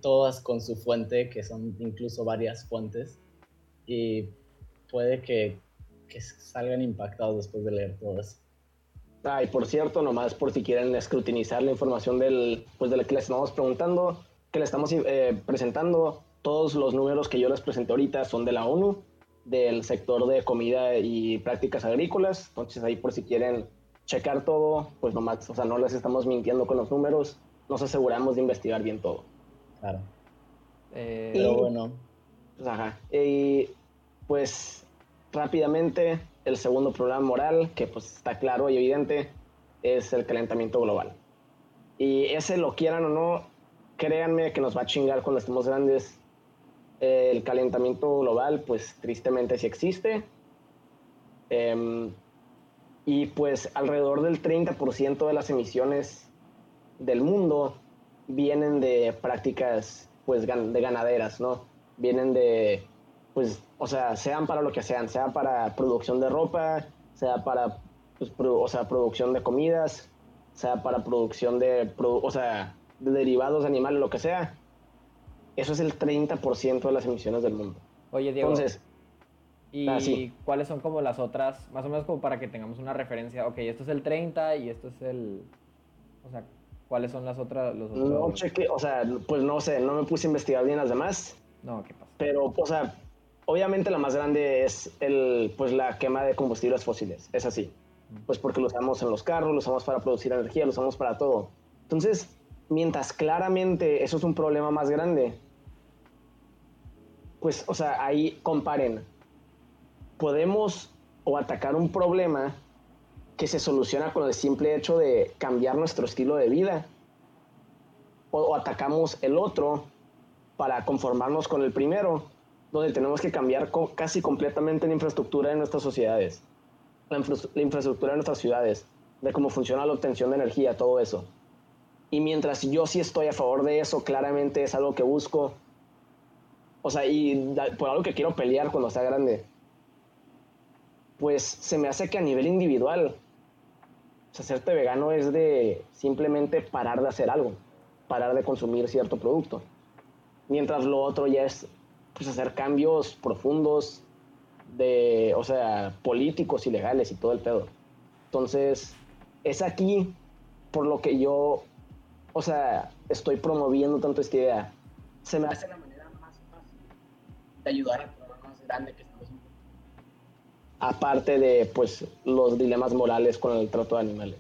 S2: todas con su fuente, que son incluso varias fuentes, y puede que, que salgan impactados después de leer todo eso.
S3: Ah, y por cierto, nomás por si quieren escrutinizar la información del, pues de la que les estamos preguntando, que le estamos eh, presentando, todos los números que yo les presenté ahorita son de la ONU, del sector de comida y prácticas agrícolas. Entonces ahí por si quieren checar todo, pues nomás, o sea, no les estamos mintiendo con los números, nos aseguramos de investigar bien todo.
S2: Claro. Eh, pero bueno.
S3: Pues, ajá. Y pues rápidamente, el segundo problema moral, que pues está claro y evidente, es el calentamiento global. Y ese lo quieran o no, créanme que nos va a chingar cuando estemos grandes. El calentamiento global, pues tristemente sí existe. Em, y pues alrededor del 30% de las emisiones del mundo vienen de prácticas pues de ganaderas, ¿no? Vienen de, pues, o sea, sean para lo que sean, sea para producción de ropa, sea para, pues, o sea, producción de comidas, sea para producción de, o sea, de derivados de animales, lo que sea. Eso es el 30% de las emisiones del mundo.
S1: Oye, Diego. Entonces, ¿y ah, cuáles son como las otras, más o menos como para que tengamos una referencia? Ok, esto es el 30 y esto es el, o sea, ¿Cuáles son las otras? Los otros?
S3: No cheque, o sea, pues no sé, no me puse a investigar bien las demás.
S1: No, ¿qué pasa?
S3: Pero, o sea, obviamente la más grande es el, pues la quema de combustibles fósiles, es así. Pues porque lo usamos en los carros, lo usamos para producir energía, lo usamos para todo. Entonces, mientras claramente eso es un problema más grande, pues, o sea, ahí comparen. Podemos o atacar un problema que se soluciona con el simple hecho de cambiar nuestro estilo de vida. O, atacamos el otro para conformarnos con el primero, donde tenemos que cambiar casi completamente la infraestructura de nuestras sociedades, la, infraestructura de nuestras ciudades, de cómo funciona la obtención de energía, todo eso. Y mientras yo sí estoy a favor de eso, claramente es algo que busco, o sea, y por algo que quiero pelear cuando sea grande, pues se me hace que a nivel individual hacerte vegano es de simplemente parar de hacer algo, parar de consumir cierto producto. Mientras lo otro ya es pues, hacer cambios profundos de, o sea, políticos y legales y todo el pedo. Entonces, es aquí por lo que yo, o sea, estoy promoviendo tanto esta idea. Se me hace la de ayudar al problema más grande que aparte de pues los dilemas morales con el trato de animales.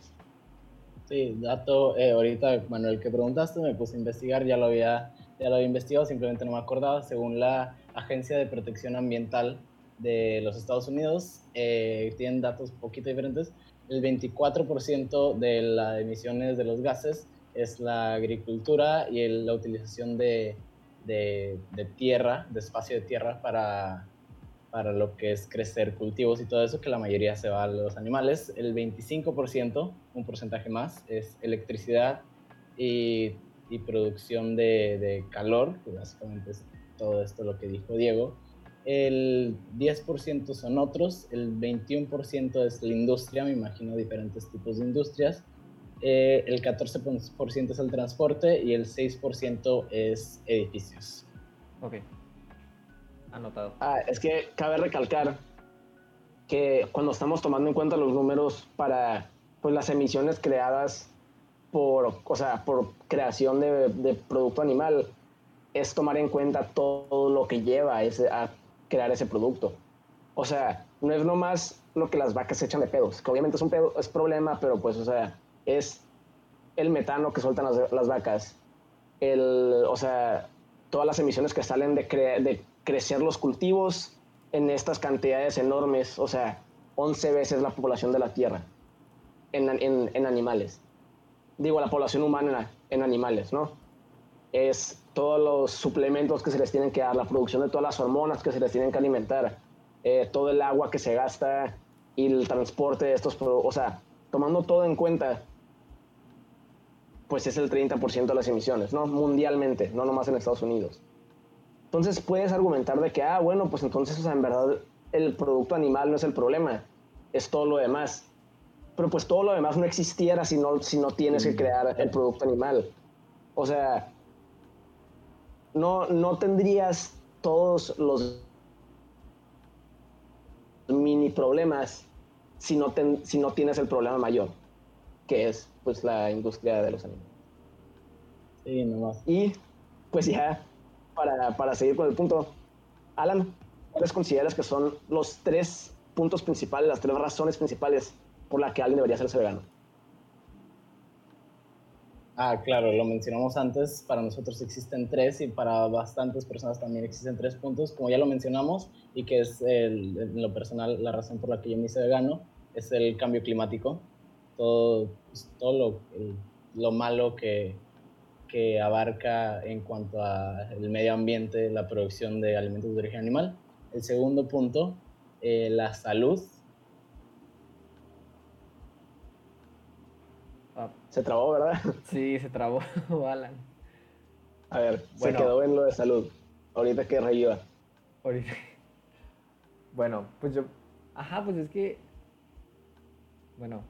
S2: Sí, dato, eh, ahorita Manuel que preguntaste, me puse a investigar, ya lo había, ya lo había investigado, simplemente no me acordaba, según la Agencia de Protección Ambiental de los Estados Unidos, eh, tienen datos un poquito diferentes, el 24% de las emisiones de los gases es la agricultura y la utilización de, de, tierra, de espacio de tierra para para lo que es crecer cultivos y todo eso, que la mayoría se va a los animales. El 25%, un porcentaje más, es electricidad y, y producción de, de, calor, que básicamente es todo esto lo que dijo Diego. El 10% son otros, el 21% es la industria, me imagino diferentes tipos de industrias. Eh, el 14% es el transporte y el 6% es edificios.
S1: Ok. Anotado.
S3: Ah, es que cabe recalcar que cuando estamos tomando en cuenta los números para pues, las emisiones creadas por, o sea, por creación de, producto animal, es tomar en cuenta todo lo que lleva ese, a crear ese producto. O sea, no es nomás lo que las vacas echan de pedos, que obviamente es un pedo, es problema, pero pues, o sea, es el metano que sueltan las, vacas, el, o sea, todas las emisiones que salen de, de crecer los cultivos en estas cantidades enormes, o sea, 11 veces la población de la Tierra en, en, animales. Digo, la población humana en, animales, ¿no? Es todos los suplementos que se les tienen que dar, la producción de todas las hormonas que se les tienen que alimentar, eh, todo el agua que se gasta y el transporte de estos productos, o sea, tomando todo en cuenta, pues es el 30% de las emisiones, ¿no? Mundialmente, no nomás en Estados Unidos. Entonces puedes argumentar de que, ah, bueno, pues entonces, o sea, en verdad el producto animal no es el problema, es todo lo demás. Pero pues todo lo demás no existiera si no, si no tienes que mm. crear el producto animal. O sea, no, no tendrías todos los mini problemas si no, si no tienes el problema mayor, que es pues la industria de los animales.
S2: Sí, nomás.
S3: Y pues ya para, para seguir con el punto, Alan, ¿cuáles consideras que son los tres puntos principales, las tres razones principales por las que alguien debería hacerse vegano?
S2: Ah, claro, lo mencionamos antes, para nosotros existen tres y para bastantes personas también existen tres puntos, como ya lo mencionamos, y que es en lo personal la razón por la que yo me hice vegano, es el cambio climático. Todo, pues, todo lo, lo malo que, que abarca en cuanto al medio ambiente la producción de alimentos de origen animal. El segundo punto, eh, la salud.
S3: Ah. Se trabó, ¿verdad?
S1: Sí, se trabó, Alan.
S3: A ver, se quedó en lo de salud. Ahorita que reviva.
S1: Ahorita. Bueno, pues yo. Ajá, pues es que. Bueno.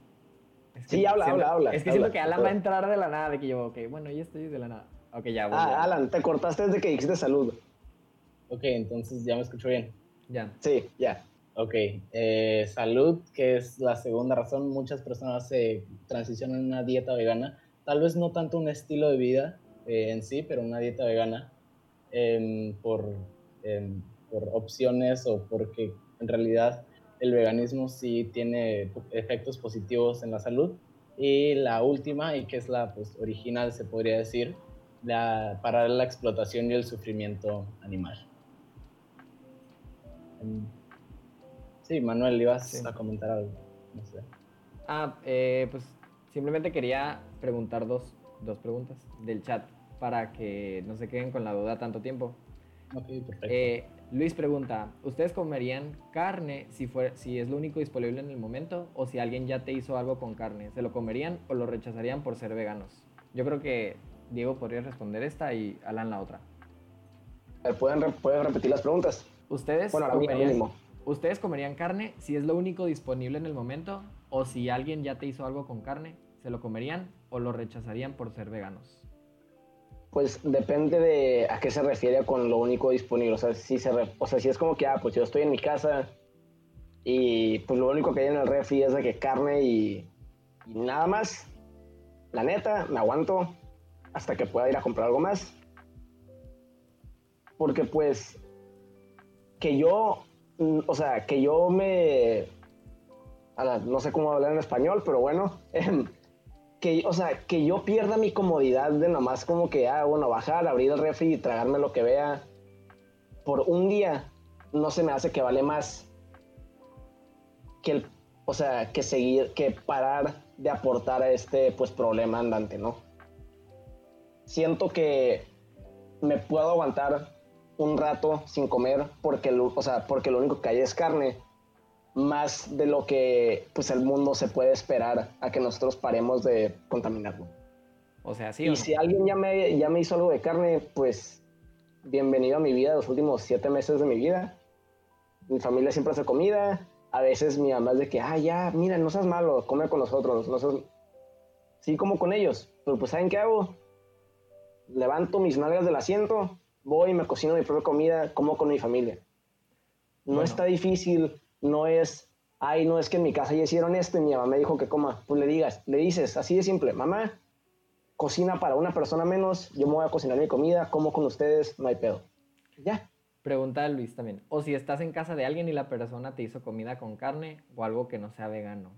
S3: Sí, habla, habla, habla.
S1: Es que siento que Alan va a entrar de la nada, de que yo, ok, bueno, ya estoy de la nada. Ok, ya.
S3: Voy, ah, Alan, te cortaste desde que dijiste salud.
S2: Ok, entonces ya me escucho bien.
S1: Ya.
S3: Sí, ya.
S2: Ok, eh, salud, que es la segunda razón. Muchas personas se transicionan a una dieta vegana. Tal vez no tanto un estilo de vida eh, en sí, pero una dieta vegana em, por, em, por opciones o porque en realidad el veganismo sí tiene efectos positivos en la salud. Y la última, y que es la pues, original, se podría decir, la, parar la explotación y el sufrimiento animal. Sí, Manuel, ibas a comentar algo. No sé.
S1: Ah, eh, pues simplemente quería preguntar dos, dos preguntas del chat para que no se queden con la duda tanto tiempo.
S2: Ok, perfecto.
S1: Eh, Luis pregunta, ¿ustedes comerían carne si, fue, si es lo único disponible en el momento o si alguien ya te hizo algo con carne? ¿Se lo comerían o lo rechazarían por ser veganos? Yo creo que Diego podría responder esta y Alan la otra.
S3: ¿Pueden, ¿pueden repetir las preguntas?
S1: ¿Ustedes, comerían, ¿Ustedes comerían carne si es lo único disponible en el momento? ¿O si alguien ya te hizo algo con carne, se lo comerían o lo rechazarían por ser veganos?
S3: Pues depende de a qué se refiere con lo único disponible. O sea, si, se o sea, si es como que, ah, pues yo estoy en mi casa y pues lo único que hay en el refri es de que carne y, nada más. La neta, me aguanto hasta que pueda ir a comprar algo más. Porque pues que yo, mm, o sea, que yo me, no sé cómo hablar en español, pero bueno, que, o sea, que yo pierda mi comodidad de nomás como que, ah, bueno, bajar, abrir el refri y tragarme lo que vea por un día, no se me hace que vale más que el, o sea, que seguir, que parar de aportar a este, pues, problema andante, ¿no? Siento que me puedo aguantar un rato sin comer porque, o sea, porque lo único que hay es carne, más de lo que pues el mundo se puede esperar a que nosotros paremos de contaminarlo.
S1: O sea, sí.
S3: Y si alguien ya me, ya me hizo algo de carne, pues bienvenido a mi vida, los últimos siete meses de mi vida. Mi familia siempre hace comida. A veces mi mamá es de que, ah, ya, mira, no seas malo, come con nosotros. No Sí, como con ellos. Pero pues, ¿saben qué hago? Levanto mis nalgas del asiento, voy, me cocino mi propia comida, como con mi familia. No está difícil, no es, ay, no es que en mi casa ya hicieron esto y mi mamá me dijo que coma. Pues le digas, le dices, así de simple, mamá, cocina para una persona menos, yo me voy a cocinar mi comida, como con ustedes, no hay pedo. Ya.
S1: Pregunta a Luis también. O si estás en casa de alguien y la persona te hizo comida con carne o algo que no sea vegano.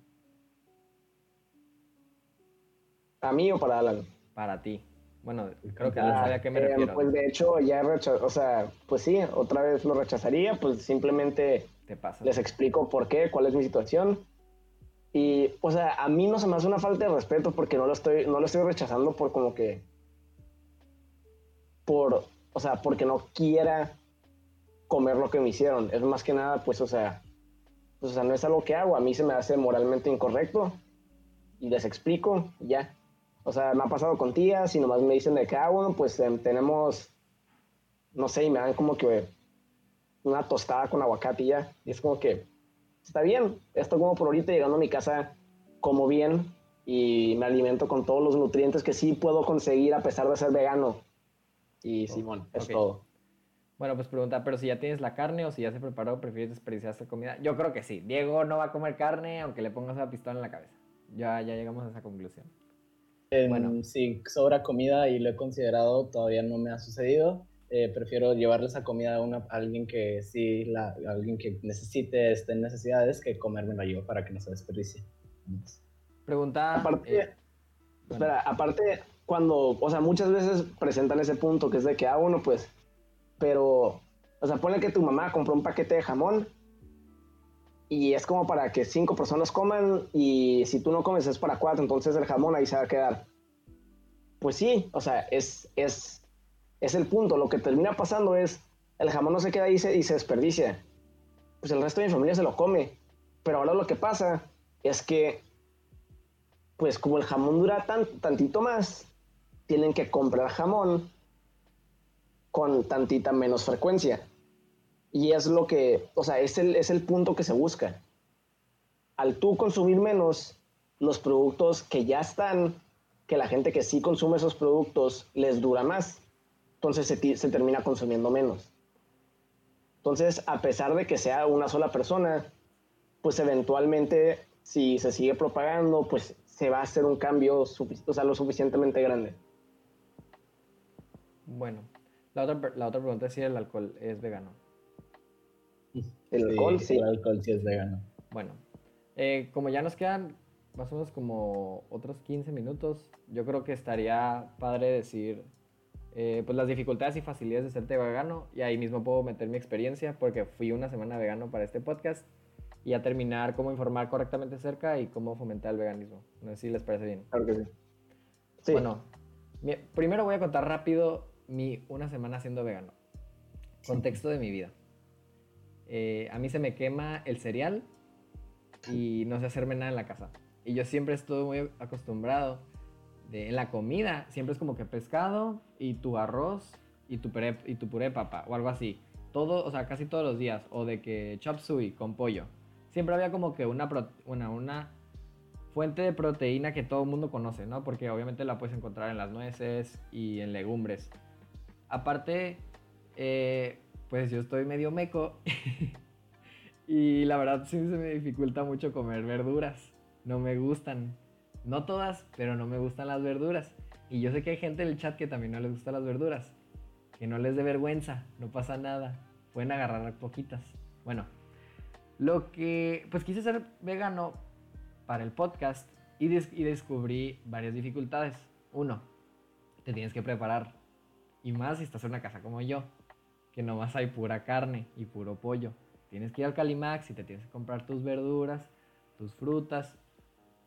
S3: ¿Para mí o para Alan?
S1: Para ti. Bueno, creo que no sabía a qué me eh, refiero.
S3: Pues de hecho, ya o sea, pues sí, otra vez lo rechazaría, pues simplemente
S1: Te pasa.
S3: les explico por qué, cuál es mi situación. Y, o sea, a mí no se me hace una falta de respeto porque no lo estoy, no lo estoy rechazando por como que, por, o sea, porque no quiera comer lo que me hicieron. Es más que nada, pues, o sea, pues, o sea, no es algo que hago. A mí se me hace moralmente incorrecto y les explico, ya. O sea, me ha pasado con tías y nomás me dicen de que, ah, bueno, pues em, tenemos, no sé, y me dan como que una tostada con aguacate y ya. Y es como que, está bien, esto como por ahorita llegando a mi casa, como bien y me alimento con todos los nutrientes que sí puedo conseguir a pesar de ser vegano. Y Simón, es todo.
S1: Bueno, pues pregunta, pero si ya tienes la carne o si ya se preparó, ¿prefieres desperdiciar esa comida? Yo creo que sí. Diego no va a comer carne aunque le pongas la pistola en la cabeza. Ya, ya llegamos a esa conclusión
S2: bueno. Si sobra comida y lo he considerado, todavía no me ha sucedido. Eh, prefiero llevarle esa comida a, una, alguien que sí, la, alguien que necesite, esté en necesidades, que comérmelo yo para que no se desperdicie.
S1: Pregunta.
S3: Aparte, eh, espera, aparte, cuando, o sea, muchas veces presentan ese punto que es de que, ah, uno, pues, pero, o sea, pone que tu mamá compró un paquete de jamón y es como para que cinco personas coman y si tú no comes es para cuatro, entonces el jamón ahí se va a quedar. pues sí, o sea, es, es, es el punto. Lo que termina pasando es, el jamón no se queda ahí y se, y se desperdicia. Pues el resto de mi familia se lo come. Pero ahora lo que pasa es que, pues como el jamón dura tan, tantito más, tienen que comprar jamón con tantita menos frecuencia. Y es lo que, o sea, es el, es el punto que se busca. Al tú consumir menos, los productos que ya están, que la gente que sí consume esos productos les dura más. Entonces se, se termina consumiendo menos. Entonces, a pesar de que sea una sola persona, pues eventualmente, si se sigue propagando, pues se va a hacer un cambio o sea, lo suficientemente grande.
S1: Bueno, la otra, la otra pregunta es si el alcohol es vegano.
S3: El alcohol, sí.
S2: El alcohol sí es vegano.
S1: Bueno, eh, como ya nos quedan más o menos como otros 15 minutos, yo creo que estaría padre decir eh, pues las dificultades y facilidades de ser vegano y ahí mismo puedo meter mi experiencia porque fui una semana vegano para este podcast y a terminar cómo informar correctamente acerca y cómo fomentar el veganismo. No sé si les parece bien.
S3: Claro que sí.
S1: Bueno, primero voy a contar rápido mi una semana siendo vegano. Contexto de mi vida. Eh, a mí se me quema el cereal y no sé hacerme nada en la casa. Y yo siempre estuve muy acostumbrado de, en la comida, siempre es como que pescado y tu arroz y tu, puré, y tu puré papa o algo así. Todo, o sea, casi todos los días. O de que chop suey con pollo. Siempre había como que una, una, una fuente de proteína que todo el mundo conoce, ¿no? Porque obviamente la puedes encontrar en las nueces y en legumbres. Aparte, eh, pues yo estoy medio meco y la verdad sí se me dificulta mucho comer verduras. No me gustan. No todas, pero no me gustan las verduras. Y yo sé que hay gente en el chat que también no les gustan las verduras. Que no les dé vergüenza, no pasa nada. Pueden agarrar poquitas. Bueno, lo que, pues quise ser vegano para el podcast y, descubrí varias dificultades. Uno, te tienes que preparar. Y más si estás en una casa como yo que nomás hay pura carne y puro pollo. Tienes que ir al Calimax y te tienes que comprar tus verduras, tus frutas.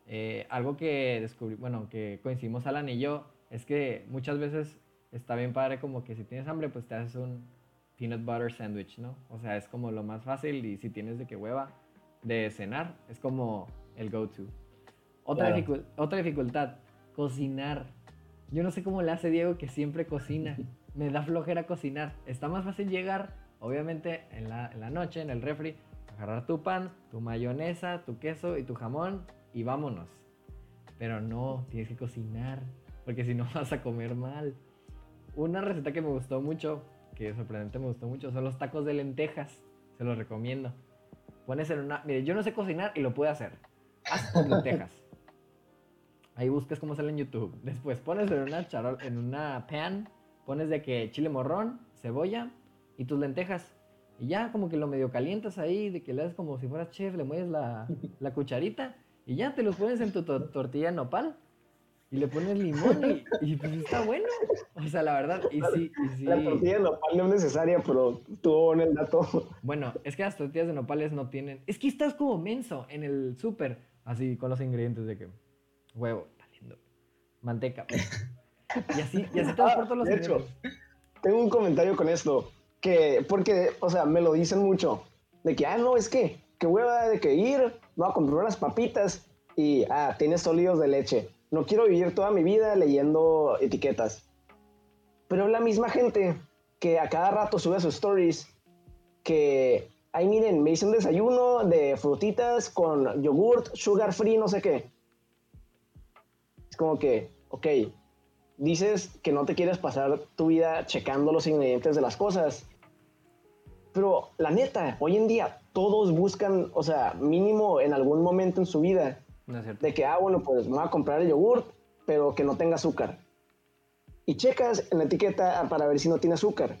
S1: Eh, algo que descubrí, bueno, que coincidimos Alan y yo, es que muchas veces está bien padre como que si tienes hambre, pues te haces un peanut butter sandwich, ¿no? O sea, es como lo más fácil y si tienes de que hueva de cenar, es como el go-to. Otra, otra dificultad, cocinar. Yo no sé cómo le hace Diego que siempre cocina. me da flojera cocinar. Está más fácil llegar, obviamente, en la, noche, en el refri, agarrar tu pan, tu mayonesa, tu queso y tu jamón y vámonos. Pero no, tienes que cocinar, porque si no vas a comer mal. Una receta que me gustó mucho, que sorprendente me gustó mucho, son los tacos de lentejas. Se los recomiendo. Pones en una... Mire, yo no sé cocinar y lo puedo hacer. Haz con lentejas. Ahí buscas cómo sale en YouTube. Después pones en una charol, en una pan pones de que chile morrón, cebolla y tus lentejas. Y ya como que lo medio calientas ahí, de que le das como si fueras chef, le mueves la, la cucharita y ya te los pones en tu tortilla nopal. Y le pones limón y, pues está bueno. O sea, la verdad, y sí, y sí.
S3: La tortilla de nopal no es necesaria, pero tú en el dato.
S1: Bueno, es que las tortillas de nopales no tienen. Es que estás como menso en el súper, así con los ingredientes de que huevo, está lindo. Manteca. Y así, y así todos los
S3: De hecho, tengo un comentario con esto. Que, porque, o sea, me lo dicen mucho. De que, ah, no, es que, que hueva de que ir, voy a comprar unas papitas y, ah, tienes sólidos de leche. No quiero vivir toda mi vida leyendo etiquetas. Pero la misma gente que a cada rato sube sus stories que, ay, miren, me hice un desayuno de frutitas con yogurt, sugar free, no sé qué. Es como que, ok, dices que no te quieres pasar tu vida checando los ingredientes de las cosas. Pero la neta, hoy en día todos buscan, o sea, mínimo en algún momento en su vida, de que, ah, bueno, pues me voy a comprar el yogurt, pero que no tenga azúcar. Y checas en la etiqueta para ver si no tiene azúcar.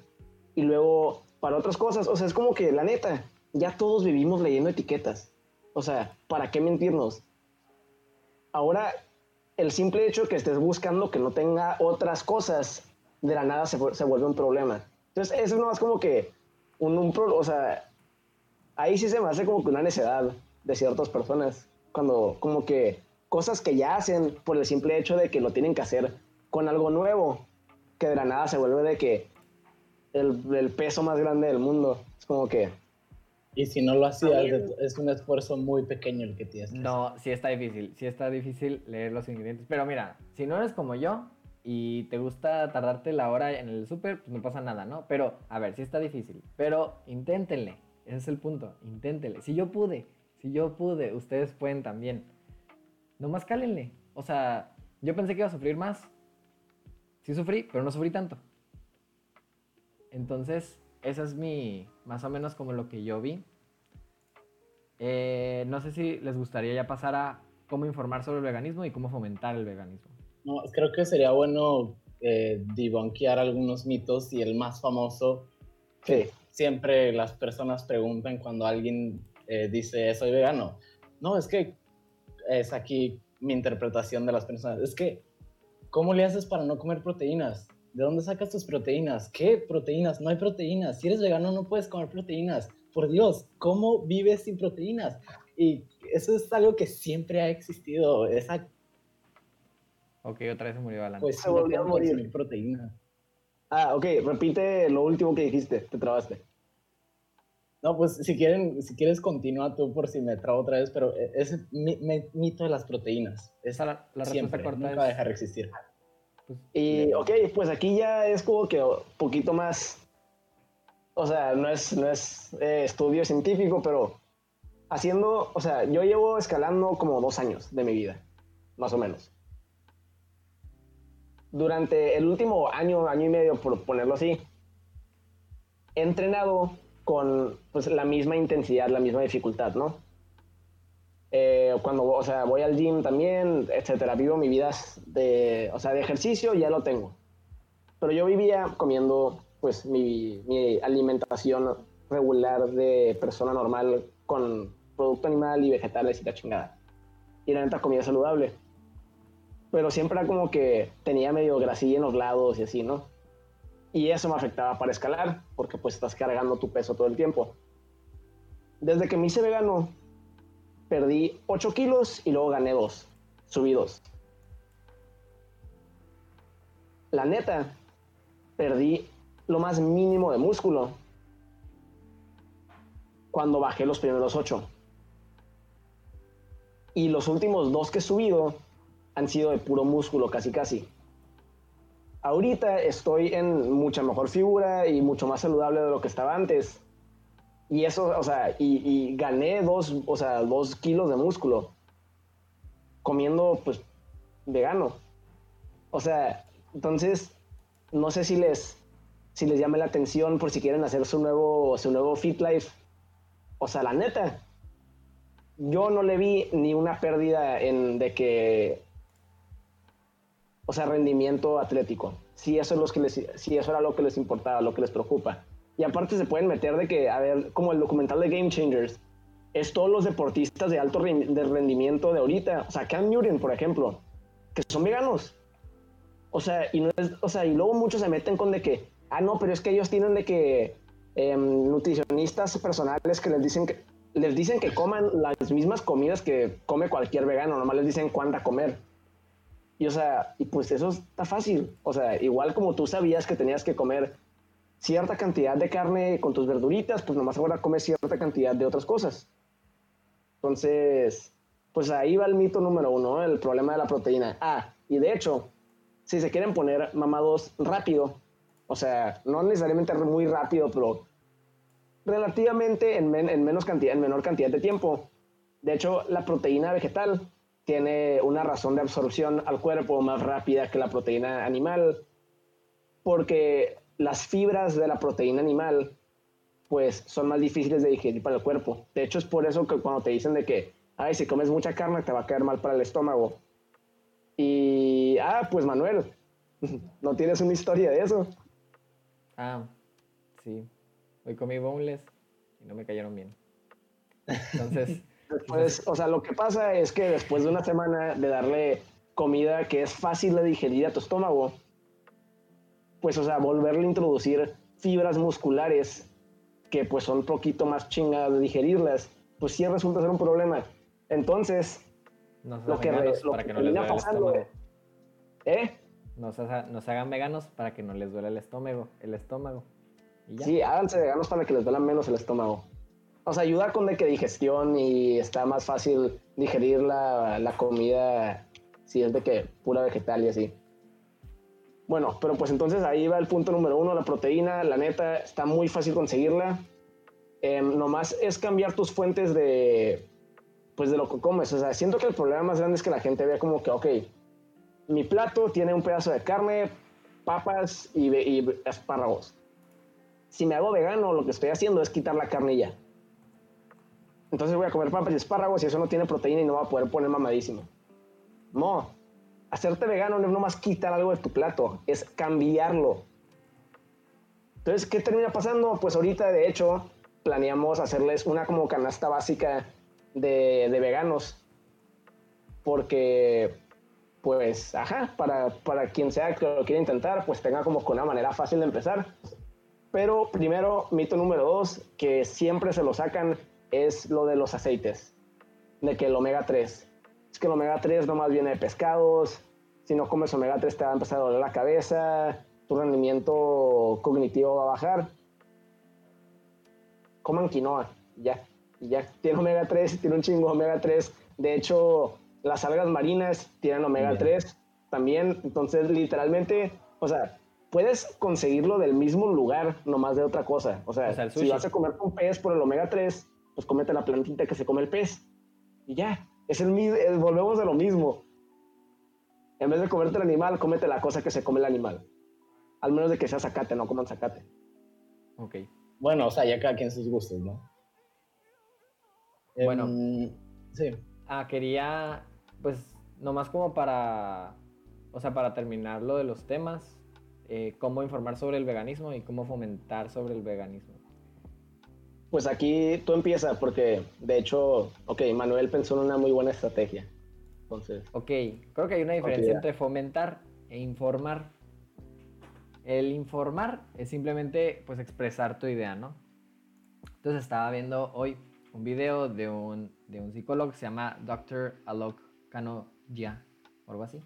S3: Y luego, para otras cosas, o sea, es como que la neta, ya todos vivimos leyendo etiquetas. O sea, ¿para qué mentirnos? Ahora el simple hecho de que estés buscando que no tenga otras cosas, de la nada se, se vuelve un problema. Entonces, eso no es como que un, un o sea, ahí sí se me hace como que una necedad de ciertas personas, cuando como que cosas que ya hacen por el simple hecho de que lo tienen que hacer con algo nuevo, que de la nada se vuelve de que el, el peso más grande del mundo. Es como que...
S2: Y si no lo hacías, es un esfuerzo muy pequeño el que tienes. Que
S1: no, sí está difícil, sí está difícil leer los ingredientes. Pero mira, si no eres como yo y te gusta tardarte la hora en el súper, pues no pasa nada, ¿no? Pero, a ver, sí está difícil. Pero inténtenle, ese es el punto, inténtenle. Si yo pude, si yo pude, ustedes pueden también. Nomás cálenle. O sea, yo pensé que iba a sufrir más. Sí sufrí, pero no sufrí tanto. Entonces, esa es mi, más o menos como lo que yo vi. Eh, no sé si les gustaría ya pasar a cómo informar sobre el veganismo y cómo fomentar el veganismo.
S2: No, creo que sería bueno eh, algunos mitos y el más famoso que siempre las personas preguntan cuando alguien eh, dice soy vegano. No, es que es aquí mi interpretación de las personas. Es que, ¿cómo le haces para no comer proteínas? ¿De dónde sacas tus proteínas? ¿Qué proteínas? No hay proteínas. Si eres vegano no puedes comer proteínas. Por Dios, ¿cómo vives sin proteínas? Y eso es algo que siempre ha existido. Esa...
S1: Ok, otra vez se murió Alan.
S3: Pues se volvió a morir.
S2: proteína.
S3: Ah, ok, repite lo último que dijiste, te trabaste.
S2: No, pues si quieren, si quieres continúa tú por si me trabo otra vez, pero e, ese mito de las proteínas. Esa la, la siempre, corta nunca a dejar de existir.
S3: Pues, y, ok, pues aquí ya es como que un poquito más, o sea, no es, no es eh, estudio científico, pero haciendo, o sea, yo llevo escalando como dos años de mi vida, más o menos. Durante el último año, año y medio, por ponerlo así, he entrenado con pues, la misma intensidad, la misma dificultad, ¿no? Eh, cuando o sea, voy al gym también, etcétera. Vivo mi vida de, o sea, de ejercicio, ya lo tengo. Pero yo vivía comiendo pues mi, mi alimentación regular de persona normal con producto animal y vegetales y la chingada. Y la neta comida saludable. Pero siempre era como que tenía medio grasilla en los lados y así, ¿no? Y eso me afectaba para escalar, porque pues estás cargando tu peso todo el tiempo. Desde que me hice vegano, perdí 8 kilos y luego gané 2, subidos. La neta, perdí lo más mínimo de músculo cuando bajé los primeros 8. Y los últimos dos que he subido han sido de puro músculo, casi casi. Ahorita estoy en mucha mejor figura y mucho más saludable de lo que estaba antes. Y eso, o sea, y, gané dos, o sea, dos kilos de músculo comiendo, pues, vegano. O sea, entonces, no sé si les, si les llame la atención por si quieren hacer su nuevo, su nuevo Fit Life. O sea, la neta, yo no le vi ni una pérdida en de que, o sea, rendimiento atlético. Si eso, es los que les, si eso era lo que les importaba, lo que les preocupa. Y aparte se pueden meter de que, a ver, como el documental de Game Changers, es todos los deportistas de alto de rendimiento de ahorita. O sea, Cam Newton, por ejemplo, que son veganos. O sea, y, no es, o sea, y luego muchos se meten con de que, ah, no, pero es que ellos tienen de que em, nutricionistas personales que les dicen que les dicen que coman las mismas comidas que come cualquier vegano, nomás les dicen cuánta comer. Y o sea, y pues eso está fácil. O sea, igual como tú sabías que tenías que comer cierta cantidad de carne con tus verduritas, pues nomás ahora comes cierta cantidad de otras cosas. Entonces, pues ahí va el mito número uno, el problema de la proteína. Ah, y de hecho, si se quieren poner mamados rápido, o sea, no necesariamente muy rápido, pero relativamente en, en, menos cantidad, en menor cantidad de tiempo. De hecho, la proteína vegetal tiene una razón de absorción al cuerpo más rápida que la proteína animal, porque las fibras de la proteína animal pues son más difíciles de digerir para el cuerpo. De hecho es por eso que cuando te dicen de que, ay, si comes mucha carne te va a caer mal para el estómago. Y, ah, pues Manuel, ¿no tienes una historia de eso?
S1: Ah, sí. Hoy comí boneless y no me cayeron bien. Entonces...
S3: Después, o sea, lo que pasa es que después de una semana de darle comida que es fácil de digerir a tu estómago, pues, o sea, volverle a introducir fibras musculares que pues son un poquito más chingadas de digerirlas, pues sí resulta ser un problema. Entonces,
S1: lo que, lo que, termina pasando,
S3: ¿eh?
S1: no se, haga- no se hagan veganos para que no les duele el estómago, el estómago. Y ya.
S3: Sí, háganse veganos para que les duela menos el estómago. Sea, ayuda con de que digestión y está más fácil digerir la, la comida si es de que pura vegetal y así. Bueno, pero pues entonces ahí va el punto número uno, la proteína, la neta, está muy fácil conseguirla. Em, nomás es cambiar tus fuentes de, pues de lo que comes. O sea, siento que el problema más grande es que la gente vea como que, ok, mi plato tiene un pedazo de carne, papas y, y espárragos si me hago vegano, lo que estoy haciendo es quitar la carne ya. Entonces voy a comer papas y espárragos y eso no tiene proteína y no va a poder poner mamadísimo. No. Hacerte vegano no es nomás quitar algo de tu plato, es cambiarlo. Entonces, ¿qué termina pasando? Pues ahorita, de hecho, planeamos hacerles una como canasta básica de, de veganos. Porque, pues, ajá, para, para quien sea que lo quiera intentar, pues tenga como una manera fácil de empezar. Pero primero, mito número dos, que siempre se lo sacan, es lo de los aceites. De que el omega 3. Es que el omega 3 no más viene de pescados. Si no comes omega 3 te va a empezar a doler la cabeza. Tu rendimiento cognitivo va a bajar. Coman quinoa, ya. Ya tiene omega 3, tiene un chingo de omega 3. De hecho, las algas marinas tienen omega
S2: Bien.
S3: 3 también. Entonces, literalmente, o sea, puedes conseguirlo del mismo lugar, nomás de otra cosa. O sea,
S1: O sea,
S3: si vas a comer un pez por el omega 3, pues cómete la plantita que se come el pez. Y ya, es el mismo, volvemos a lo mismo. En vez de comerte el animal, cómete la cosa que se come el animal. Al menos de que sea zacate, no coman zacate.
S1: Ok.
S2: Bueno, o sea, ya cada quien sus gustos, ¿no?
S1: Bueno.
S2: Em, sí.
S1: Ah, quería, pues, nomás como para, o sea, para terminar lo de los temas, eh, cómo informar sobre el veganismo y cómo fomentar sobre el veganismo.
S3: Pues aquí tú empieza porque, de hecho, ok, Manuel pensó en una muy buena estrategia. Entonces,
S1: Ok, creo que hay una diferencia entre fomentar e informar. El informar es simplemente, pues, expresar tu idea, ¿no? Entonces estaba viendo hoy un video de un, de un psicólogo que se llama Dr. Alok Kanodia, o algo así.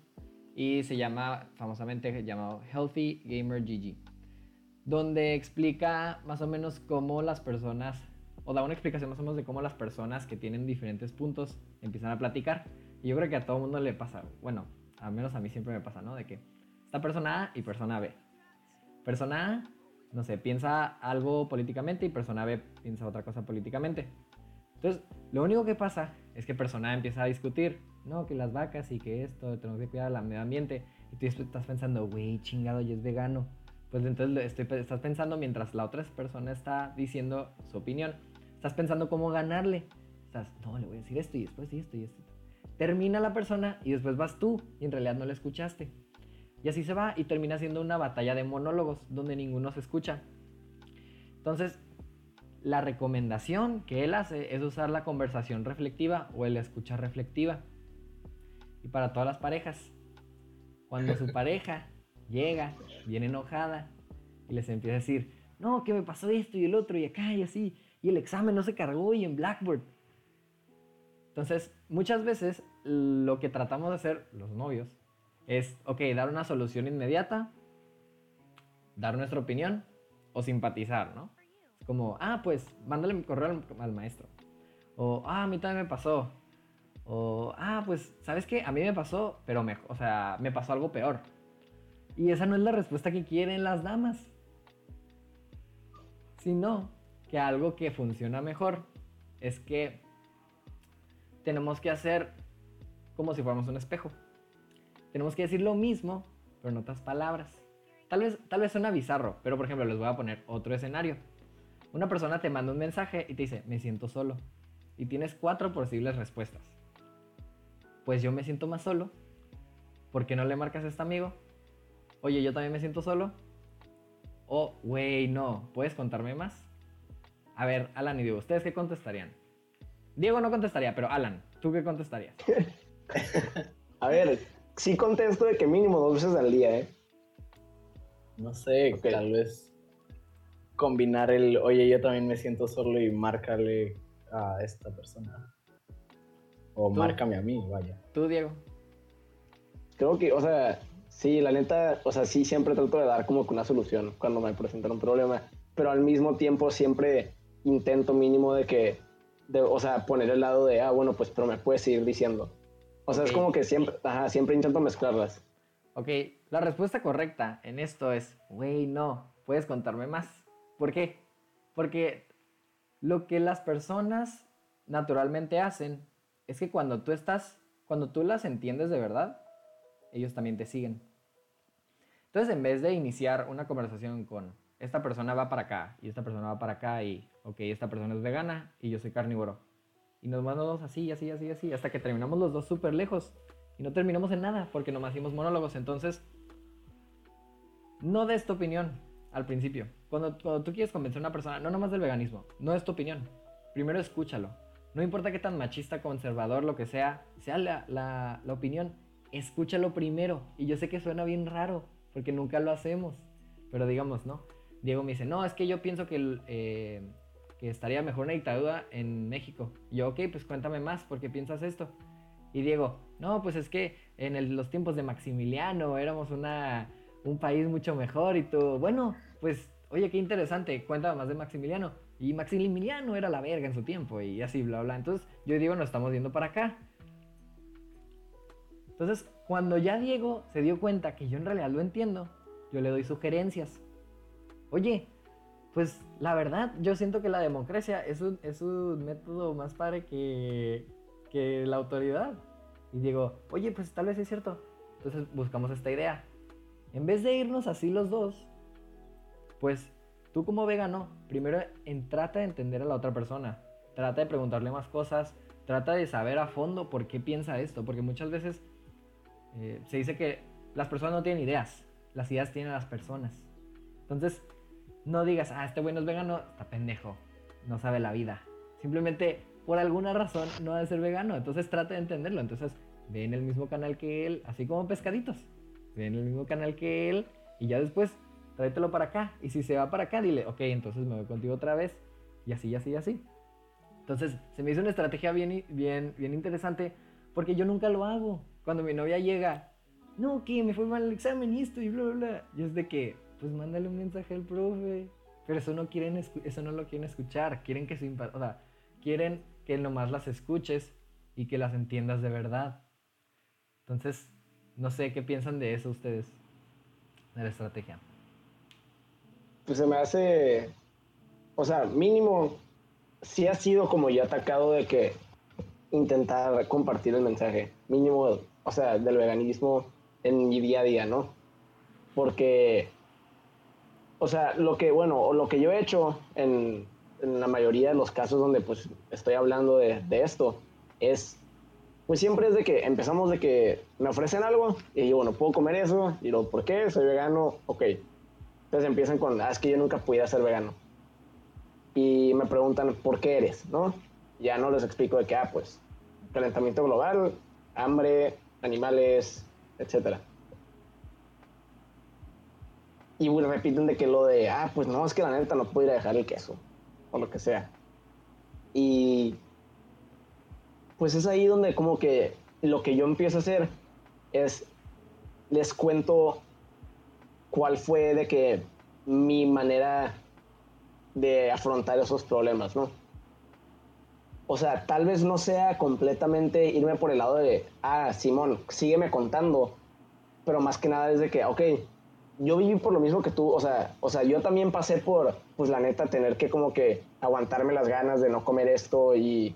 S1: Y se llama, famosamente llamado Healthy Gamer GG. Donde explica más o menos cómo las personas, o da una explicación más o menos de cómo las personas que tienen diferentes puntos empiezan a platicar. Y yo creo que a todo mundo le pasa, bueno, al menos a mí siempre me pasa, ¿no? De que está persona A y persona B. Persona A, no sé, piensa algo políticamente y persona B piensa otra cosa políticamente. Entonces, lo único que pasa es que persona A empieza a discutir, no, que las vacas y que esto, tenemos que cuidar el medio ambiente. Y tú estás pensando, güey, chingado, y es vegano. Pues entonces estoy, estás pensando mientras la otra persona está diciendo su opinión, estás pensando cómo ganarle. Estás, no, le voy a decir esto y después y esto y esto. Termina la persona y después vas tú y en realidad no le escuchaste. Y así se va y termina siendo una batalla de monólogos donde ninguno se escucha. Entonces, la recomendación que él hace es usar la conversación reflectiva o el escucha reflectiva. Y para todas las parejas, cuando su pareja llega bien enojada y les empieza a decir, no, que me pasó esto y el otro y acá y así, y el examen no se cargó y en Blackboard. Entonces, muchas veces lo que tratamos de hacer los novios es, ok, dar una solución inmediata, dar nuestra opinión o simpatizar, ¿no? Como, ah, pues, mándale mi correo al, al maestro. O, ah, a mí también me pasó. O, ah, pues, ¿sabes qué? A mí me pasó, pero mejor, o sea, me pasó algo peor. Y esa no es la respuesta que quieren las damas. Sino que algo que funciona mejor es que tenemos que hacer como si fuéramos un espejo. Tenemos que decir lo mismo, pero en otras palabras. Tal vez, tal vez suena bizarro, pero por ejemplo les voy a poner otro escenario. Una persona te manda un mensaje y te dice, me siento solo. Y tienes cuatro posibles respuestas. Pues yo me siento más solo. ¿Por qué no le marcas a este amigo? Oye, yo también me siento solo. O, güey, no, ¿puedes contarme más? A ver, Alan y Diego, ¿ustedes qué contestarían? Diego no contestaría, pero Alan, ¿tú qué contestarías?
S3: a ver, sí contesto de que mínimo dos veces al día, ¿eh?
S2: No sé, tal vez combinar el, oye, yo también me siento solo y márcale a esta persona. O
S1: Tú.
S2: márcame a mí, vaya.
S1: ¿Tú, Diego?
S3: Creo que, o sea, Sí, la neta, o sea, sí siempre trato de dar como que una solución cuando me presentan un problema, pero al mismo tiempo siempre intento mínimo de que, de, o sea, poner el lado de, ah, bueno, pues, pero me puedes seguir diciendo. O sea, es como que siempre, ajá, siempre intento mezclarlas.
S1: Ok, la respuesta correcta en esto es, güey, no, puedes contarme más. ¿Por qué? Porque lo que las personas naturalmente hacen es que cuando tú estás, cuando tú las entiendes de verdad, ellos también te siguen. Entonces, en vez de iniciar una conversación con esta persona va para acá y esta persona va para acá y, ok, esta persona es vegana y yo soy carnívoro. Y nos mandamos así, así, así, así, hasta que terminamos los dos súper lejos. Y no terminamos en nada porque nomás hicimos monólogos. Entonces, no des tu opinión al principio. Cuando, cuando tú quieres convencer a una persona, no nomás del veganismo, no es tu opinión. Primero escúchalo. No importa qué tan machista, conservador, lo que sea, sea la, la- la opinión, escúchalo primero. Y yo sé que suena bien raro, porque nunca lo hacemos. Pero digamos, ¿no? Diego me dice, no, es que yo pienso que, eh, que estaría mejor una dictadura en México. Yo, ok, pues cuéntame más, ¿por qué piensas esto? Y Diego, no, pues es que en los tiempos de Maximiliano éramos una, un país mucho mejor y todo. Bueno, pues, oye, qué interesante, cuéntame más de Maximiliano. Y Maximiliano era la verga en su tiempo y así, bla, bla. Entonces, yo y Diego nos estamos viendo para acá. Entonces, cuando ya Diego se dio cuenta que yo en realidad lo entiendo, yo le doy sugerencias. Oye, pues la verdad, yo siento que la democracia es un, es un método más padre que, que la autoridad. Y digo, oye, pues tal vez es cierto. Entonces buscamos esta idea. En vez de irnos así los dos, pues tú como vegano, primero en, trata de entender a la otra persona. Trata de preguntarle más cosas. Trata de saber a fondo por qué piensa esto. Porque muchas veces eh, se dice que las personas no tienen ideas. Las ideas tienen las personas. Entonces, no digas, ah, este güey es vegano, está pendejo, no sabe la vida. Simplemente, por alguna razón, no ha de ser vegano. Entonces, trata de entenderlo. Entonces, ve en el mismo canal que él, así como pescaditos. Ve en el mismo canal que él y ya después, tráetelo para acá. Y si se va para acá, dile, ok, entonces me voy contigo otra vez. Y así, y así, y así. Entonces, se me hizo una estrategia bien, bien, bien interesante porque yo nunca lo hago. Cuando mi novia llega, no, que me fue mal el examen y esto y bla, bla, bla. Y es de que, pues mándale un mensaje al profe. Pero eso no quieren, eso no lo quieren escuchar. Quieren que impa- o sea, quieren que nomás las escuches y que las entiendas de verdad. Entonces, no sé qué piensan de eso ustedes, de la estrategia.
S3: Pues se me hace, o sea, mínimo, sí ha sido como ya atacado de que intentar compartir el mensaje, mínimo, o sea, del veganismo en mi día a día, ¿no? Porque, o sea, lo que, bueno, o lo que yo he hecho en, la mayoría de los casos donde pues estoy hablando de, esto es, pues siempre es de que empezamos de que me ofrecen algo y digo, bueno, puedo comer eso y lo, ¿por qué? Soy vegano, ok. Entonces empiezan con, ah, es que yo nunca pudiera ser vegano. Y me preguntan, ¿por qué eres? ¿No? Ya no les explico de que, ah, pues, calentamiento global, hambre, animales, etcétera. Y repiten de que lo de, ah, pues no, es que la neta no puedo ir a dejar el queso, o lo que sea. Y pues es ahí donde como que lo que yo empiezo a hacer es, les cuento cuál fue de que mi manera de afrontar esos problemas, ¿no? O sea, tal vez no sea completamente irme por el lado de, ah, Simón, sígueme contando, pero más que nada es de que, ok, yo viví por lo mismo que tú, o sea, o sea, yo también pasé por, pues la neta, tener que como que aguantarme las ganas de no comer esto y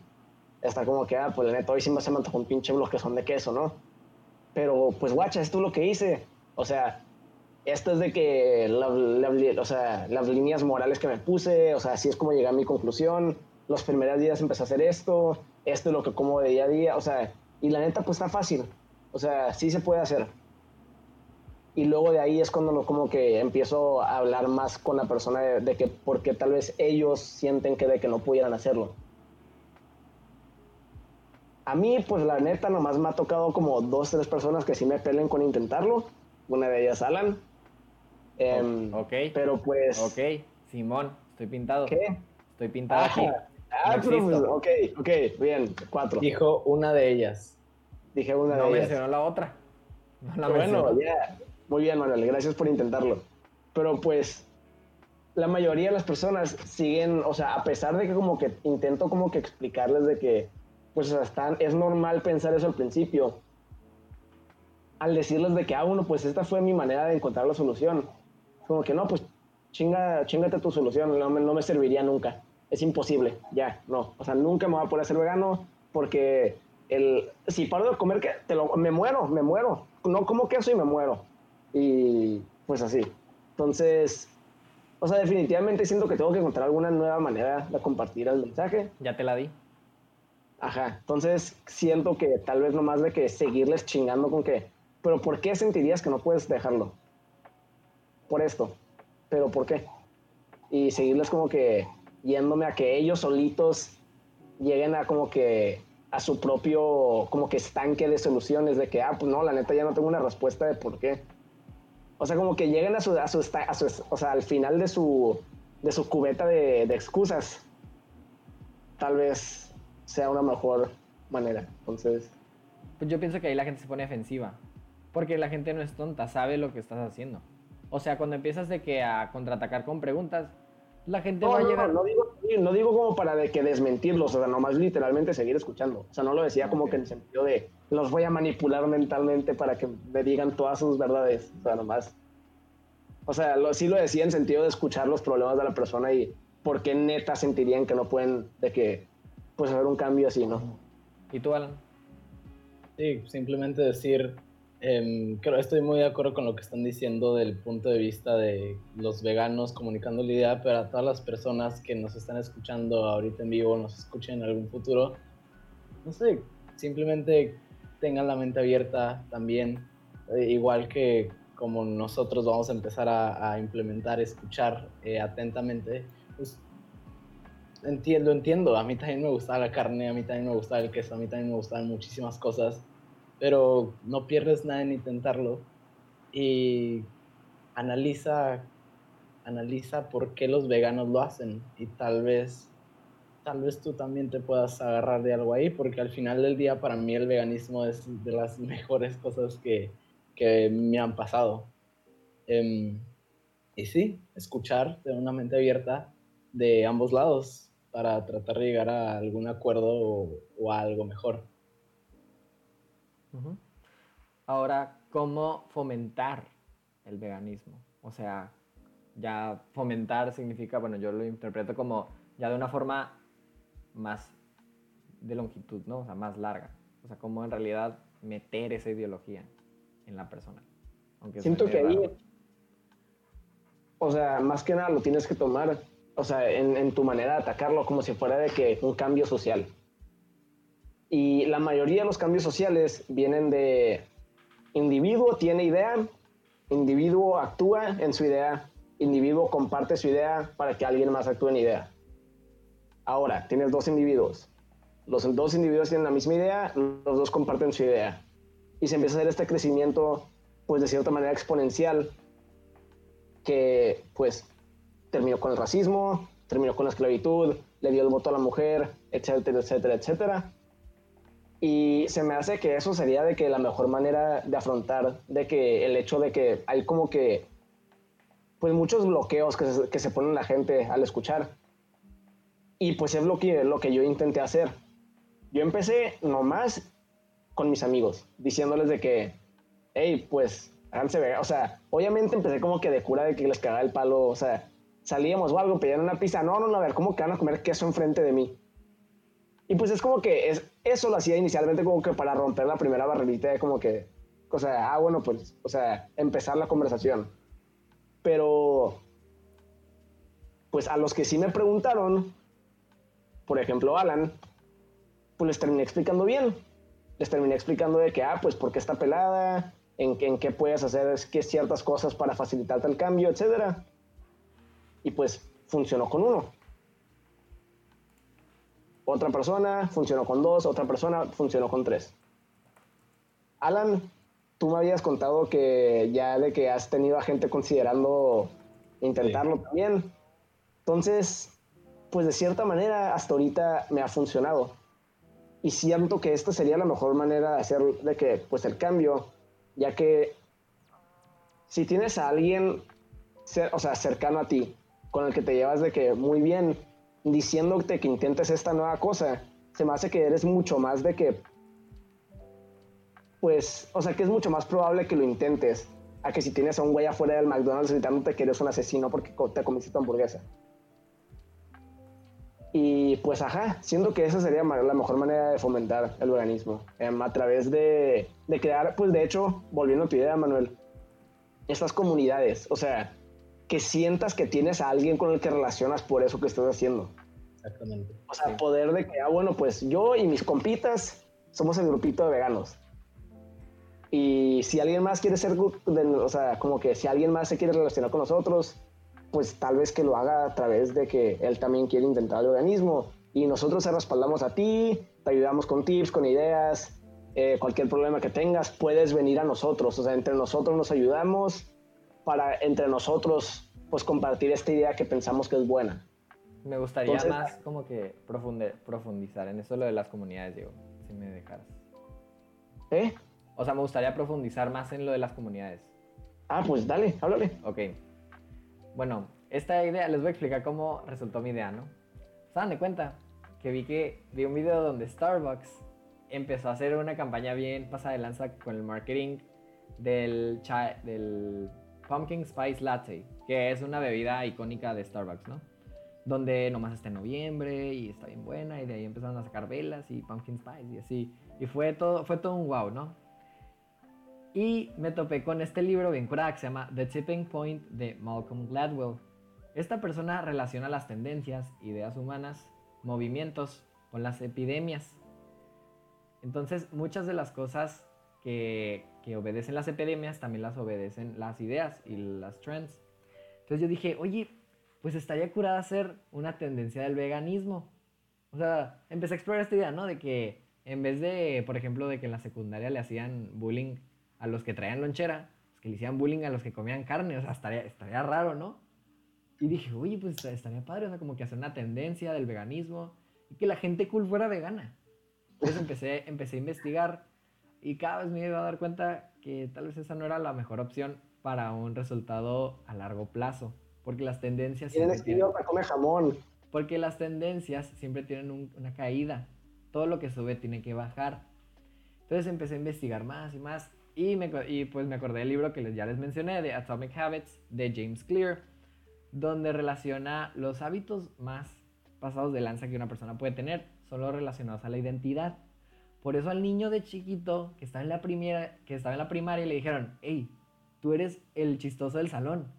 S3: estar como que, ah, pues la neta, hoy sí me se me antojó un pinche bloquezón de queso, ¿no? Pero, pues guacha, esto es lo que hice. O sea, esto es de que, la- o sea, las líneas morales que me puse, o sea, así es como llegué a mi conclusión. Los primeros días empecé a hacer esto, esto es lo que como de día a día, o sea, y la neta, pues está fácil. O sea, sí se puede hacer. Y luego de ahí es cuando lo- como que empiezo a hablar más con la persona de, de que porque tal vez ellos sienten que de que no pudieran hacerlo. A mí, pues la neta, nomás me ha tocado como dos, tres personas que sí me pelen con intentarlo. Una de ellas, Alan. Em,
S1: ok.
S3: Pero pues...
S1: Ok, Simón, estoy pintado.
S3: ¿Qué?
S1: Estoy pintado aquí.
S3: Ah,
S1: No
S3: pero ok, ok, bien, cuatro.
S2: Dijo una de ellas.
S3: Dije una
S1: No
S3: de ellas.
S1: mencionó la otra.
S3: bueno, ya. Muy bien, Manuel, gracias por intentarlo. Pero pues la mayoría de las personas siguen, o sea, a pesar de que como que intento como que explicarles de que pues están, es normal pensar eso al principio, al decirles de que, ah, bueno, pues esta fue mi manera de encontrar la solución, como que no, pues chinga, chingate tu solución, no me, no me serviría nunca, es imposible, ya, no, o sea, nunca me voy a poder ser vegano porque el, si paro de comer, que te lo, me muero, me muero, no como queso y me muero, y pues así, entonces o sea, definitivamente siento que tengo que encontrar alguna nueva manera de compartir el mensaje.
S1: Ya te la di.
S3: Ajá, entonces siento que tal vez nomás de que seguirles chingando con que, pero ¿por qué sentirías que no puedes dejarlo? Por esto, pero ¿por qué? Y seguirles como que yéndome a que ellos solitos lleguen a como que a su propio como que estanque de soluciones de que, ah, pues no, la neta ya no tengo una respuesta de por qué. O sea, como que lleguen a su, a su, o sea, al final de su, de su cubeta de, excusas. Tal vez sea una mejor manera. Entonces.
S1: Pues yo pienso que ahí la gente se pone defensiva. Porque la gente no es tonta, sabe lo que estás haciendo. O sea, cuando empiezas de que a contraatacar con preguntas, la gente no, va a llegar.
S3: No, digo, no digo como para de que desmentirlos, o sea, nomás literalmente seguir escuchando. O sea, no lo decía como que en el sentido de los voy a manipular mentalmente para que me digan todas sus verdades. O sea, nomás. O sea, lo, sí lo decía en sentido de escuchar los problemas de la persona y por qué neta sentirían que no pueden, de que, pues, haber un cambio así, ¿no?
S1: ¿Y tú, Alan?
S2: Sí, simplemente decir, eh, creo, estoy muy de acuerdo con lo que están diciendo del punto de vista de los veganos comunicando la idea, pero a todas las personas que nos están escuchando ahorita en vivo, nos escuchen en algún futuro, no sé, simplemente tengan la mente abierta también, eh, igual que como nosotros vamos a empezar a, implementar, escuchar eh, atentamente, pues entiendo, entiendo, a mí también me gustaba la carne, a mí también me gustaba el queso, a mí también me gustaban muchísimas cosas, pero no pierdes nada en intentarlo y analiza, analiza por qué los veganos lo hacen y tal vez, tal vez tú también te puedas agarrar de algo ahí, porque al final del día para mí el veganismo es de las mejores cosas que, que me han pasado. Em, y sí, escuchar de una mente abierta de ambos lados para tratar de llegar a algún acuerdo o a algo mejor.
S1: Ahora, ¿cómo fomentar el veganismo? O sea, ya fomentar significa, bueno, yo lo interpreto como ya de una forma más de longitud, ¿no? O sea, más larga. O sea, cómo en realidad meter esa ideología en la persona.
S3: Siento que ahí, o sea, más que nada lo tienes que tomar, o sea, en, en tu manera de atacarlo como si fuera de que un cambio social. Y la mayoría de los cambios sociales vienen de individuo tiene idea, individuo actúa en su idea, individuo comparte su idea para que alguien más actúe en idea. Ahora, tienes dos individuos. Los dos individuos tienen la misma idea, los dos comparten su idea. Y se empieza a hacer este crecimiento, pues de cierta manera exponencial, que pues terminó con el racismo, terminó con la esclavitud, le dio el voto a la mujer, etcétera, etcétera, etcétera. Y se me hace que eso sería de que la mejor manera de afrontar, de que el hecho de que hay como que, pues muchos bloqueos que se, que se ponen la gente al escuchar. Y pues es lo que, lo que yo intenté hacer. Yo empecé nomás con mis amigos, diciéndoles de que, hey, pues, háganse ver. O sea, obviamente empecé como que de cura de que les cagaba el palo, o sea, salíamos o algo, pedían una pizza, no, no, no, a ver, ¿cómo que van a comer queso enfrente de mí? Y pues es como que es, eso lo hacía inicialmente como que para romper la primera barrerita de como que, o sea, ah, bueno, pues, o sea, empezar la conversación. Pero, pues a los que sí me preguntaron, por ejemplo, Alan, pues les terminé explicando bien. Les terminé explicando de que, ah, pues, ¿por qué está pelada? En, en qué puedes hacer que ciertas cosas para facilitarte el cambio, etcétera. Y pues funcionó con uno otra persona funcionó con dos, otra persona funcionó con tres. Alan, tú me habías contado que ya de que has tenido a gente considerando intentarlo también. Entonces, pues de cierta manera hasta ahorita me ha funcionado. Y siento que esta sería la mejor manera de hacer de que pues el cambio ya que si tienes a alguien, o sea, cercano a ti, con el que te llevas de que muy bien, diciéndote que intentes esta nueva cosa, se me hace que eres mucho más de que, pues, o sea, que es mucho más probable que lo intentes a que si tienes a un güey afuera del McDonald's gritándote que eres un asesino porque te comiste tu hamburguesa. Y pues, ajá, siento que esa sería la mejor manera de fomentar el veganismo, em, a través de, de, crear, pues de hecho, volviendo a tu idea, Manuel, estas comunidades, o sea, que sientas que tienes a alguien con el que relacionas por eso que estás haciendo.
S2: Exactamente.
S3: O sea, poder de que, ah, bueno, pues yo y mis compitas somos el grupito de veganos. Y si alguien más quiere ser, o sea, como que si alguien más se quiere relacionar con nosotros, pues tal vez que lo haga a través de que él también quiere intentar el organismo y nosotros te respaldamos a ti, te ayudamos con tips, con ideas, eh, cualquier problema que tengas, puedes venir a nosotros, o sea, entre nosotros nos ayudamos para entre nosotros pues compartir esta idea que pensamos que es buena.
S1: Me gustaría más como que profundizar en eso lo de las comunidades, Diego, si me dejaras.
S3: ¿Eh?
S1: O sea, me gustaría profundizar más en lo de las comunidades.
S3: Ah, pues dale, háblale.
S1: Ok. Bueno, esta idea, les voy a explicar cómo resultó mi idea, ¿no? Se dan de cuenta que vi que vi un video donde Starbucks empezó a hacer una campaña bien pasada de lanza con el marketing del, del Pumpkin Spice Latte, que es una bebida icónica de Starbucks, ¿no? Donde nomás está en noviembre y está bien buena y de ahí empezaron a sacar velas y Pumpkin Spice y así. Y fue todo, fue todo un wow, ¿no? Y me topé con este libro bien curada que se llama The Tipping Point de Malcolm Gladwell. Esta persona relaciona las tendencias, ideas humanas, movimientos con las epidemias. Entonces, muchas de las cosas que, que, obedecen las epidemias también las obedecen las ideas y las trends. Entonces yo dije, oye, pues estaría curada hacer una tendencia del veganismo. O sea, empecé a explorar esta idea, ¿no? De que en vez de, por ejemplo, de que en la secundaria le hacían bullying a los que traían lonchera, pues, que le hicieran bullying a los que comían carne, o sea, estaría, estaría raro, ¿no? Y dije, oye, pues estaría padre, o sea, como que hacer una tendencia del veganismo y que la gente cool fuera vegana. Entonces empecé, empecé a investigar y cada vez me iba a dar cuenta que tal vez esa no era la mejor opción para un resultado a largo plazo, porque las tendencias...
S3: Tienen, para comer jamón.
S1: Porque las tendencias siempre tienen una caída, todo lo que sube tiene que bajar. Entonces empecé a investigar más y más y, me, y pues me acordé del libro que ya les mencioné, de Atomic Habits, de James Clear, donde relaciona los hábitos más pasados de lanza que una persona puede tener, solo relacionados a la identidad. Por eso al niño de chiquito que estaba en la, primera, que estaba en la primaria le dijeron, hey, tú eres el chistoso del salón.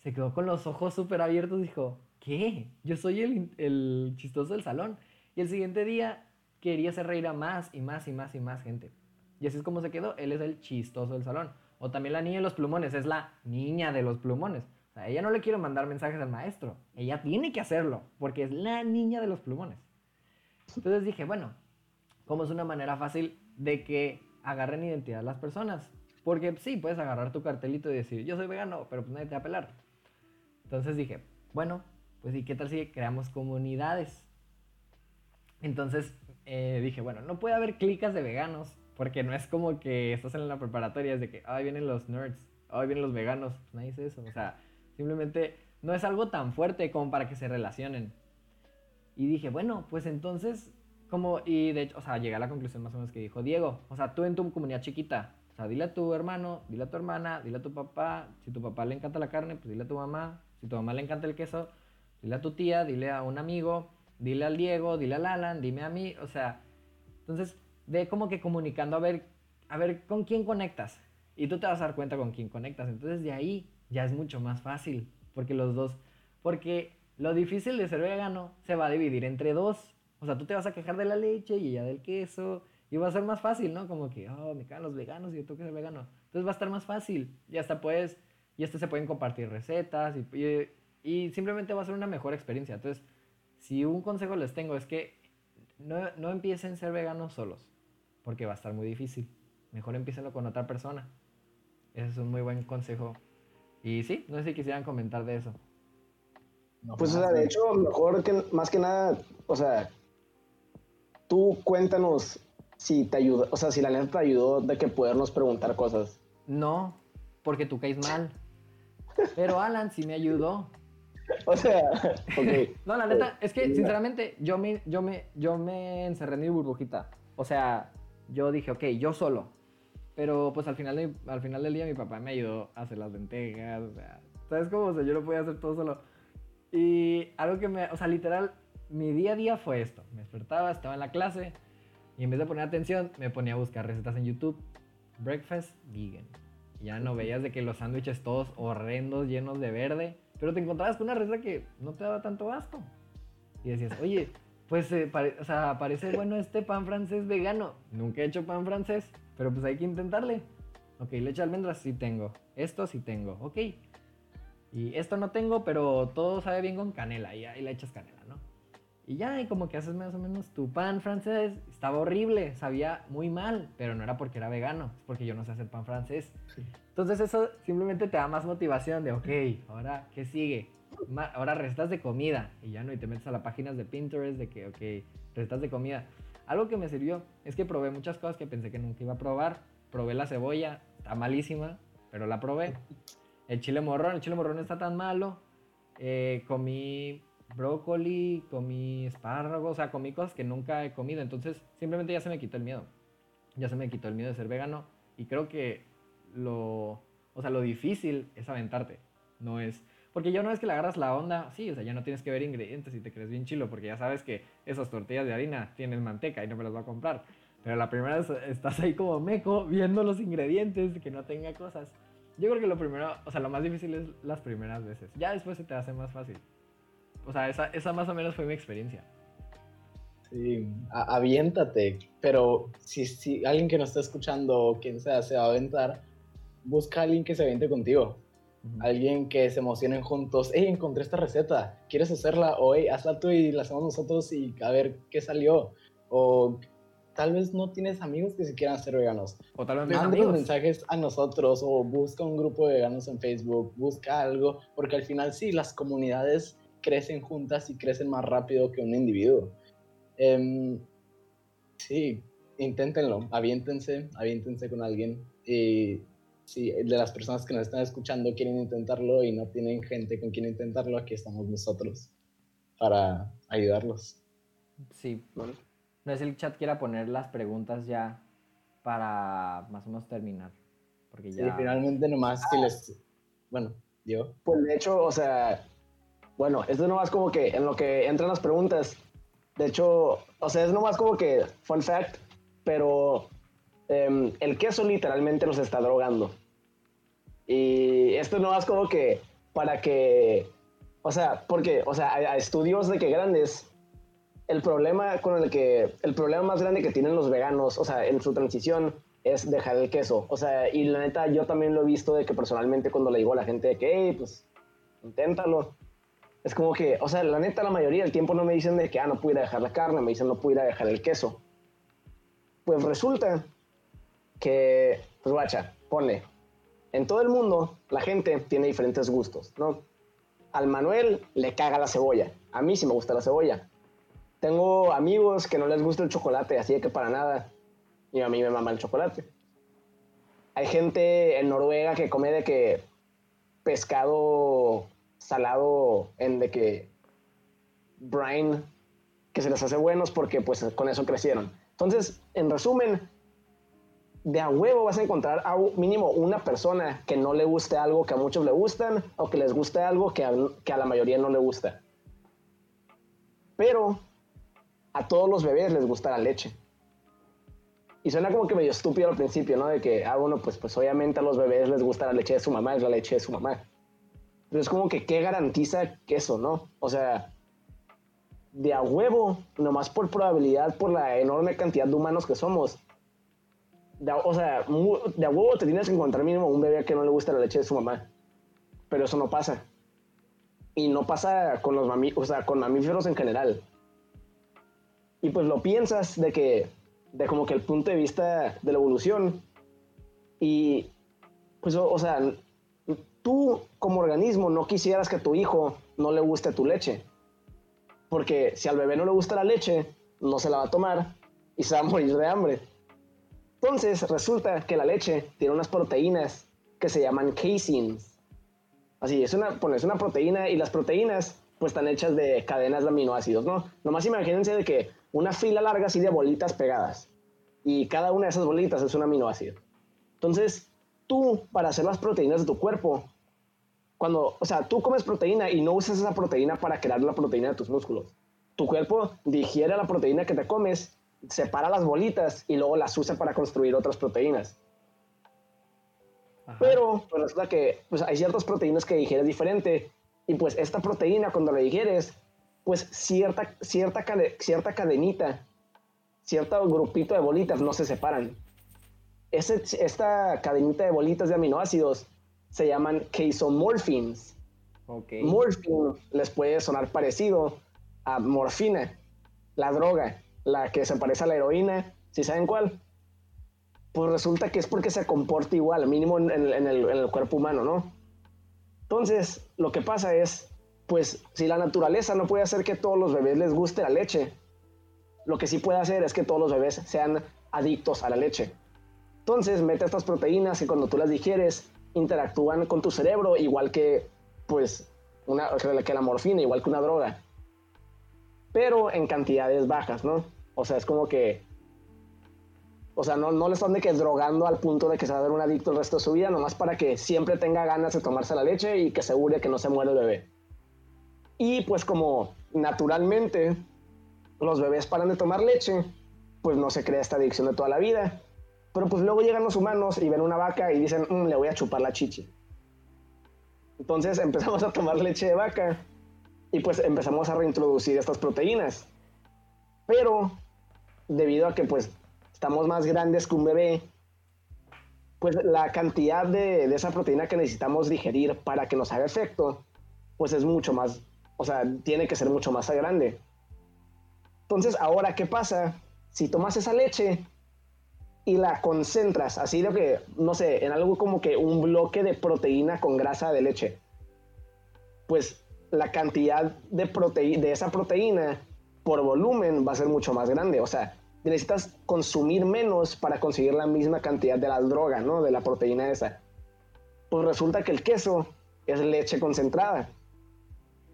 S1: Se quedó con los ojos súper abiertos y dijo, ¿qué? Yo soy el, el chistoso del salón. Y el siguiente día quería hacer reír a más y más y más y más gente. Y así es como se quedó. Él es el chistoso del salón. O también la niña de los plumones, es la niña de los plumones. O sea, ella no le quiere mandar mensajes al maestro. Ella tiene que hacerlo, porque es la niña de los plumones. Entonces dije, bueno, ¿cómo es una manera fácil de que agarren identidad las personas? Porque sí, puedes agarrar tu cartelito y decir, yo soy vegano, pero pues nadie te va a pelar. Entonces dije, bueno, pues ¿y qué tal si creamos comunidades? Entonces eh, dije, bueno, no puede haber clicas de veganos porque no es como que estás en la preparatoria, es de que, ay, vienen los nerds, ay, vienen los veganos. Pues nadie dice eso. O sea, simplemente no es algo tan fuerte como para que se relacionen. Y dije, bueno, pues entonces, como, y de hecho, o sea, llegué a la conclusión más o menos que dijo Diego. O sea, tú en tu comunidad chiquita, o sea, dile a tu hermano, dile a tu hermana, dile a tu papá. Si tu papá le encanta la carne, pues dile a tu mamá. Si tu mamá le encanta el queso, dile a tu tía, dile a un amigo, dile al Diego, dile al Alan, dime a mí. O sea, entonces ve como que comunicando a ver, a ver con quién conectas. Y tú te vas a dar cuenta con quién conectas. Entonces de ahí ya es mucho más fácil. Porque los dos, porque lo difícil de ser vegano se va a dividir entre dos. O sea, tú te vas a quejar de la leche y ella del queso. Y va a ser más fácil, ¿no? Como que, oh, me cagan los veganos y yo tengo que ser vegano. Entonces va a estar más fácil. Y hasta puedes, y hasta se pueden compartir recetas y, y simplemente va a ser una mejor experiencia. Entonces, si un consejo les tengo es que no, no empiecen a ser veganos solos porque va a estar muy difícil. Mejor empícenlo con otra persona. Ese es un muy buen consejo. Y sí, no sé si quisieran comentar de eso.
S3: pues, o sea, de hecho, mejor que más que nada, o sea, tú cuéntanos si te ayudó, o sea, si la neta te ayudó de que podernos preguntar cosas.
S1: no, porque tú caes mal. Pero Alan sí me ayudó.
S3: O sea, ok.
S1: No, la neta, es que sinceramente yo me, yo me, yo me encerré en mi burbujita. O sea, yo dije, ok, yo solo. Pero pues al final, de- al final del día mi papá me ayudó a hacer las lentejas. O sea, ¿sabes cómo? O sea, yo lo podía hacer todo solo. Y algo que me, o sea, literal, mi día a día fue esto. Me despertaba, estaba en la clase y en vez de poner atención, me ponía a buscar recetas en YouTube. Breakfast vegan. Y ya no veías de que los sándwiches todos horrendos, llenos de verde. Pero te encontrabas con una receta que no te daba tanto asco. Y decías, oye, pues eh, pare- o sea, parece bueno este pan francés vegano. Nunca he hecho pan francés, pero pues hay que intentarle. Ok, leche de almendras sí tengo. Esto sí tengo. Ok. Y esto no tengo, pero todo sabe bien con canela. Y ahí le echas canela, ¿no? Y ya, y como que haces más o menos tu pan francés. Estaba horrible, sabía muy mal, pero no era porque era vegano, es porque yo no sé hacer pan francés. Entonces eso simplemente te da más motivación de, ok, ahora, ¿qué sigue? Ma- ahora recetas de comida. Y ya no, y te metes a las páginas de Pinterest de que, ok, recetas de comida. Algo que me sirvió es que probé muchas cosas que pensé que nunca iba a probar. Probé la cebolla, está malísima, pero la probé. El chile morrón, el chile morrón no está tan malo. Eh, comí brócoli, comí espárragos, o sea, comí cosas que nunca he comido. Entonces, simplemente ya se me quitó el miedo. Ya se me quitó el miedo de ser vegano. Y creo que lo, o sea, lo difícil es aventarte. No es, porque ya una vez que le agarras la onda, sí, o sea, ya no tienes que ver ingredientes y te crees bien chilo, porque ya sabes que esas tortillas de harina tienen manteca y no me las va a comprar. Pero la primera vez estás ahí como meco viendo los ingredientes, que no tenga cosas. Yo creo que lo primero, o sea, lo más difícil es las primeras veces. Ya después se te hace más fácil. O sea, esa, esa más o menos fue mi experiencia.
S2: Sí, a- aviéntate, pero si, si alguien que nos está escuchando o quien sea se va a aventar, busca a alguien que se aviente contigo. Alguien que se emocionen juntos. Hey, encontré esta receta. ¿Quieres hacerla? O hey, hazla tú y la hacemos nosotros y a ver qué salió. O tal vez no tienes amigos que se quieran hacer veganos.
S1: O tal vez
S2: Manda mensajes a nosotros o busca un grupo de veganos en Facebook, busca algo, porque al final sí, las comunidades crecen juntas y crecen más rápido que un individuo. Em, sí, inténtenlo, aviéntense, aviéntense con alguien. Y si de las personas que nos están escuchando quieren intentarlo y no tienen gente con quien intentarlo, aquí estamos nosotros para ayudarlos.
S1: Sí. No es el chat quiera poner las preguntas ya para más o menos terminar. Porque
S2: Sí,
S1: ya.
S2: finalmente nomás si les... Bueno, yo...
S3: Pues de hecho, o sea, bueno, esto es nomás como que en lo que entran las preguntas. De hecho, o sea, es nomás como que fun fact, pero em, el queso literalmente nos está drogando. Y esto no es como que para que, o sea, porque, o sea, a estudios de que grandes, el problema con el que, el problema más grande que tienen los veganos, o sea, en su transición, es dejar el queso. O sea, y la neta, yo también lo he visto de que personalmente cuando le digo a la gente de que, hey, pues, inténtalo. Es como que, o sea, la neta, la mayoría del tiempo no me dicen de que, ah, no puedo dejar la carne, me dicen no puedo dejar el queso. Pues resulta que, pues guacha, ponle, en todo el mundo la gente tiene diferentes gustos, ¿no? Al Manuel le caga la cebolla, a mí sí me gusta la cebolla. Tengo amigos que no les gusta el chocolate, así que para nada, y a mí me mama el chocolate. Hay gente en Noruega que come de que pescado salado en de que brine que se les hace buenos porque pues con eso crecieron. Entonces, en resumen, de a huevo vas a encontrar a mínimo una persona que no le guste algo que a muchos le gustan o que les guste algo que a, que a la mayoría no le gusta. Pero a todos los bebés les gusta la leche. Y suena como que medio estúpido al principio, ¿no? De que, ah, bueno, pues, pues obviamente a los bebés les gusta la leche de su mamá, es la leche de su mamá. Pero es como que, ¿qué garantiza que eso, no? O sea, de a huevo, nomás por probabilidad, por la enorme cantidad de humanos que somos, de o sea, de a huevo te tienes que encontrar mínimo un bebé que no le gusta la leche de su mamá. Pero eso no pasa. Y no pasa con los mamíferos, o sea, con mamíferos en general. Y pues lo piensas de que, de como que el punto de vista de la evolución. Y pues, o, o sea, tú como organismo no quisieras que a tu hijo no le guste tu leche. Porque si al bebé no le gusta la leche, no se la va a tomar y se va a morir de hambre. Entonces, resulta que la leche tiene unas proteínas que se llaman caseins. Así, es una, pones una proteína y las proteínas pues están hechas de cadenas de aminoácidos, ¿no? Nomás imagínense de que una fila larga así de bolitas pegadas y cada una de esas bolitas es un aminoácido. Entonces, tú para hacer las proteínas de tu cuerpo, cuando, o sea, tú comes proteína y no usas esa proteína para crear la proteína de tus músculos. Tu cuerpo digiere la proteína que te comes, separa las bolitas y luego las usa para construir otras proteínas. Pero pues, resulta que pues, hay ciertas proteínas que digieres diferente y pues esta proteína cuando la digieres, pues cierta, cierta, cierta cadenita, cierto grupito de bolitas no se separan. Ese, esta cadenita de bolitas de aminoácidos se llaman casomorphins. Okay. Morphine les puede sonar parecido a morfina, la droga, la que se parece a la heroína, si saben cuál. Pues resulta que es porque se comporta igual, mínimo en, el, en el cuerpo humano, ¿no? Entonces, lo que pasa es, pues si la naturaleza no puede hacer que todos los bebés les guste la leche, lo que sí puede hacer es que todos los bebés sean adictos a la leche. Entonces, mete estas proteínas y cuando tú las digieres, interactúan con tu cerebro igual que, pues, una, que la morfina, igual que una droga. Pero en cantidades bajas, ¿no? O sea, es como que o sea, no, no le están de que drogando al punto de que se va a ver un adicto el resto de su vida, nomás para que siempre tenga ganas de tomarse la leche y que asegure que no se muere el bebé. Y pues como naturalmente los bebés paran de tomar leche, pues no se crea esta adicción de toda la vida. Pero pues luego llegan los humanos y ven una vaca y dicen, mm, le voy a chupar la chichi. Entonces empezamos a tomar leche de vaca y pues empezamos a reintroducir estas proteínas. Pero debido a que pues estamos más grandes que un bebé, pues la cantidad de, esa proteína que necesitamos digerir para que nos haga efecto, pues es mucho más, o sea, tiene que ser mucho más grande. Entonces, ahora, ¿qué pasa? Si tomas esa leche y la concentras, así de que, no sé, en algo como que un bloque de proteína con grasa de leche, pues la cantidad de, de esa proteína por volumen va a ser mucho más grande. O sea, necesitas consumir menos para conseguir la misma cantidad de la droga, ¿no? De la proteína esa. Pues resulta que el queso es leche concentrada.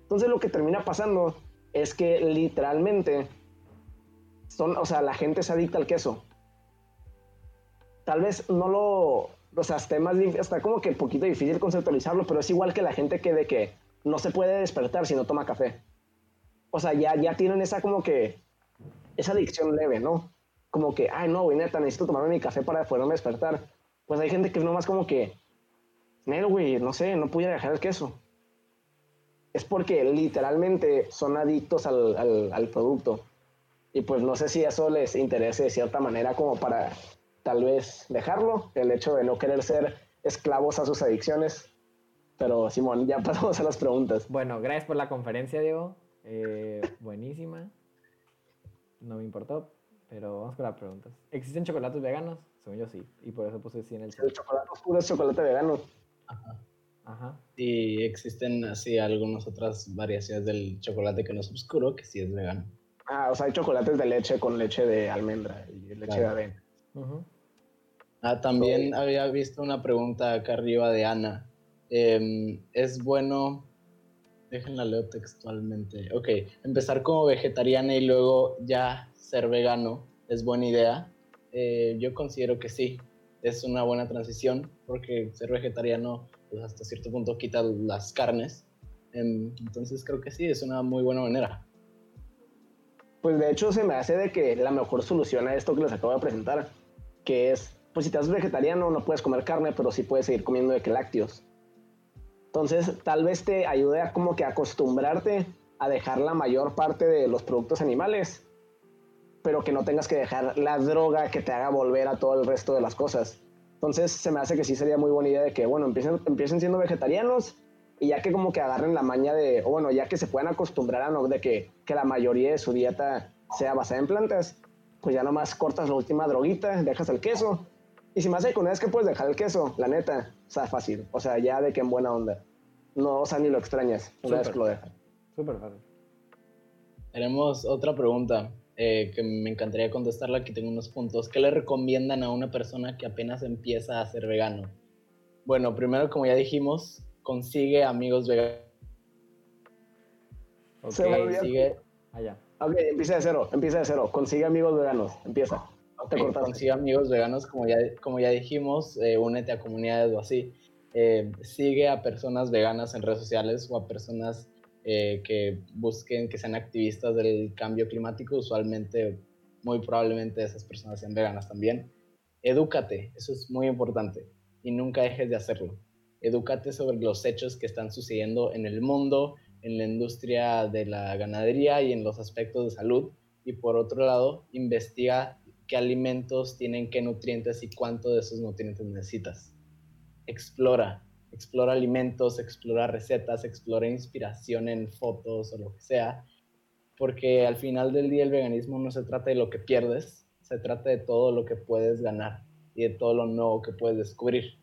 S3: Entonces lo que termina pasando es que literalmente son, o sea, la gente se adicta al queso. Tal vez no lo, o sea, está, más, está como que un poquito difícil conceptualizarlo, pero es igual que la gente que de que no se puede despertar si no toma café. O sea, ya, ya tienen esa como que esa adicción leve, ¿no? Como que, ay, no, güey, neta, necesito tomarme mi café para poderme despertar. Pues hay gente que nomás como que, no, güey, no sé, no pude dejar el queso. Es porque literalmente son adictos al, al, producto. Y pues no sé si eso les interese de cierta manera como para tal vez dejarlo, el hecho de no querer ser esclavos a sus adicciones. Pero Simón, ya pasamos a las preguntas.
S1: Bueno, gracias por la conferencia, Diego. Eh, buenísima no me importó, pero vamos con las preguntas. ¿Existen chocolates veganos? Según yo sí, y por eso puse sí en el
S3: chat. El chocolate oscuro es chocolate vegano.
S2: Ajá. Ajá. Y existen así algunas otras variaciones del chocolate que no es oscuro, que sí es vegano.
S3: Ah, o sea, hay chocolates de leche con leche de almendra y leche de avena.
S2: Ah, también había visto una pregunta acá arriba de Ana. Em, ¿Es bueno Déjenla leo textualmente. Ok, empezar como vegetariana y luego ya ser vegano es buena idea. Eh, yo considero que sí, es una buena transición porque ser vegetariano pues hasta cierto punto quita las carnes. Em, entonces creo que sí, es una muy buena manera.
S3: Pues de hecho se me hace de que la mejor solución a esto que les acabo de presentar, que es, pues si te haces vegetariano no puedes comer carne, pero sí puedes seguir comiendo de que lácteos. Entonces, tal vez te ayude a como que acostumbrarte a dejar la mayor parte de los productos animales, pero que no tengas que dejar la droga que te haga volver a todo el resto de las cosas. Entonces, se me hace que sí sería muy buena idea de que, bueno, empiecen, empiecen siendo vegetarianos y ya que como que agarren la maña de, o bueno, ya que se puedan acostumbrar a no de que, que la mayoría de su dieta sea basada en plantas, pues ya nomás cortas la última droguita, dejas el queso y si más hace con una vez que puedes dejar el queso, la neta, o sea, fácil. O sea, ya de que en buena onda. No, o sea, ni lo extrañas una vez que lo dejas.
S1: Súper fácil.
S2: Tenemos otra pregunta. eh, que me encantaría contestarla, aquí tengo unos puntos. ¿Qué le recomiendan a una persona que apenas empieza a ser vegano? Bueno, primero, como ya dijimos, consigue amigos veganos.
S1: Ok,
S2: Consigue,
S1: allá.
S3: Ok, empieza de cero, empieza de cero. Consigue amigos veganos, empieza. No te
S2: ok,
S3: cortaste.
S2: consigue amigos veganos, como ya, como ya dijimos, eh, únete a comunidades o así. Eh, sigue a personas veganas en redes sociales o a personas eh, que busquen, que sean activistas del cambio climático. Usualmente, muy probablemente esas personas sean veganas también. Edúcate, eso es muy importante y nunca dejes de hacerlo. Edúcate sobre los hechos que están sucediendo en el mundo, en la industria de la ganadería y en los aspectos de salud. Y por otro lado, investiga qué alimentos tienen qué nutrientes y cuánto de esos nutrientes necesitas. Explora, explora alimentos, explora recetas, explora inspiración en fotos o lo que sea, porque al final del día el veganismo no se trata de lo que pierdes, se trata de todo lo que puedes ganar y de todo lo nuevo que puedes descubrir.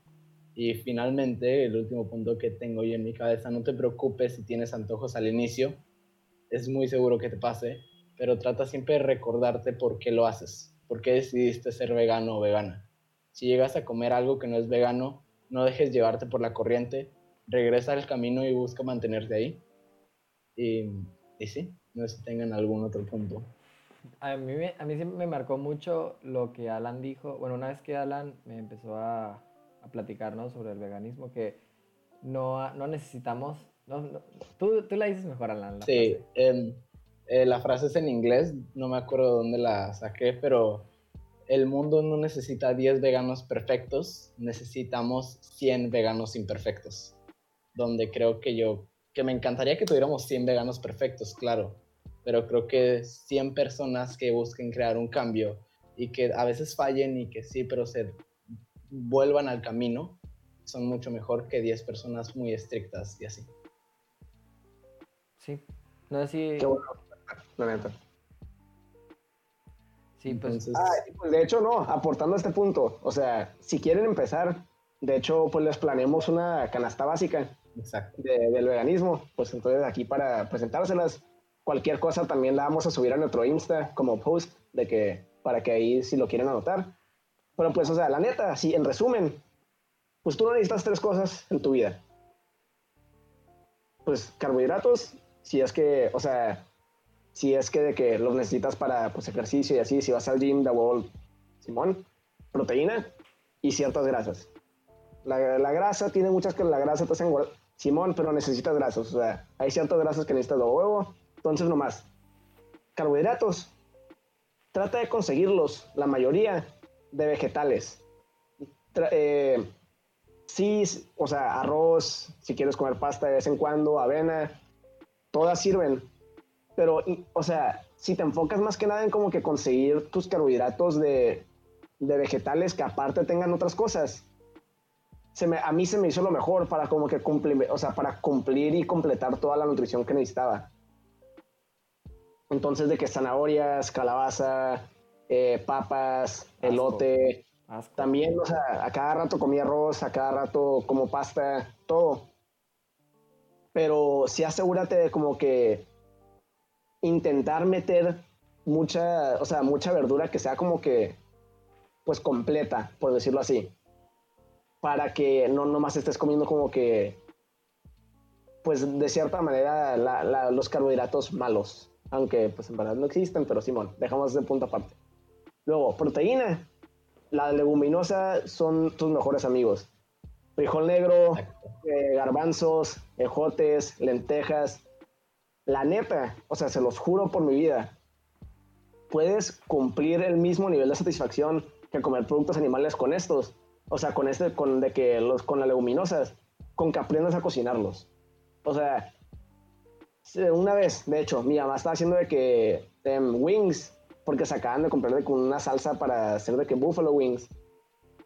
S2: Y finalmente, el último punto que tengo yo en mi cabeza, no te preocupes si tienes antojos al inicio, es muy seguro que te pase, pero trata siempre de recordarte por qué lo haces, por qué decidiste ser vegano o vegana. Si llegas a comer algo que no es vegano, no dejes llevarte por la corriente, regresa al camino y busca mantenerte ahí. Y, y sí, no sé si tengan algún otro punto.
S1: A mí, a mí siempre me marcó mucho lo que Alan dijo. Bueno, una vez que Alan me empezó a, a platicar ¿no? sobre el veganismo, que no, no necesitamos. No, no- tú, tú la dices mejor, Alan. la
S2: Sí,
S1: frase.
S2: em, eh, la frase es en inglés, no me acuerdo de dónde la saqué, pero el mundo no necesita 10 veganos perfectos, necesitamos 100 veganos imperfectos. Donde creo que yo, que me encantaría que tuviéramos 100 veganos perfectos, claro, pero creo que 100 personas que busquen crear un cambio y que a veces fallen y que sí, pero se vuelvan al camino, son mucho mejor que 10 personas muy estrictas y así.
S1: Sí. No sé si.
S3: Qué bueno, la neta.
S1: Sí, pues.
S2: Entonces,
S3: Ah, pues de hecho, no, aportando a este punto, o sea, si quieren empezar, de hecho, pues les planeamos una canasta básica
S2: exacto.
S3: de- del veganismo, pues entonces aquí para presentárselas, cualquier cosa también la vamos a subir a nuestro Insta como post, de que, para que ahí si lo quieren anotar. Pero pues, o sea, la neta, sí, en resumen, pues tú no necesitas tres cosas en tu vida. Pues carbohidratos, si es que, o sea, si es que de que los necesitas para pues ejercicio y así, si vas al gym, de huevo, Simón, proteína y ciertas grasas. La, la grasa tiene muchas que la grasa te hace engordar, Simón, pero necesitas grasas, o sea, hay ciertas grasas que necesitas de huevo, entonces nomás. Carbohidratos, trata de conseguirlos, la mayoría, de vegetales. Tra- eh, sí, o sea, arroz, si quieres comer pasta de vez en cuando, avena, todas sirven. Pero, o sea, si te enfocas más que nada en como que conseguir tus carbohidratos de, de vegetales que aparte tengan otras cosas, se me, a mí se me hizo lo mejor para como que cumplir, o sea, para cumplir y completar toda la nutrición que necesitaba. Entonces, de que zanahorias, calabaza, eh, papas, elote,
S1: asco.
S3: también, o sea, a cada rato comía arroz, a cada rato como pasta, todo. Pero sí asegúrate de como que intentar meter mucha, o sea, mucha verdura que sea como que, pues completa, por decirlo así. Para que no nomás estés comiendo como que, pues de cierta manera, la- la- los carbohidratos malos. Aunque pues en verdad no existen, pero Simón, dejamos ese punto aparte. Luego, proteína. La leguminosa son tus mejores amigos. Frijol negro, eh, garbanzos, ejotes, lentejas. La neta, o sea, se los juro por mi vida, puedes cumplir el mismo nivel de satisfacción que comer productos animales con estos. O sea, con este, con de que los, con las leguminosas, con que aprendas a cocinarlos. O sea, una vez, de hecho, mi mamá estaba haciendo de que em, wings, porque se acaban de comprar de que una salsa para hacer de que buffalo wings.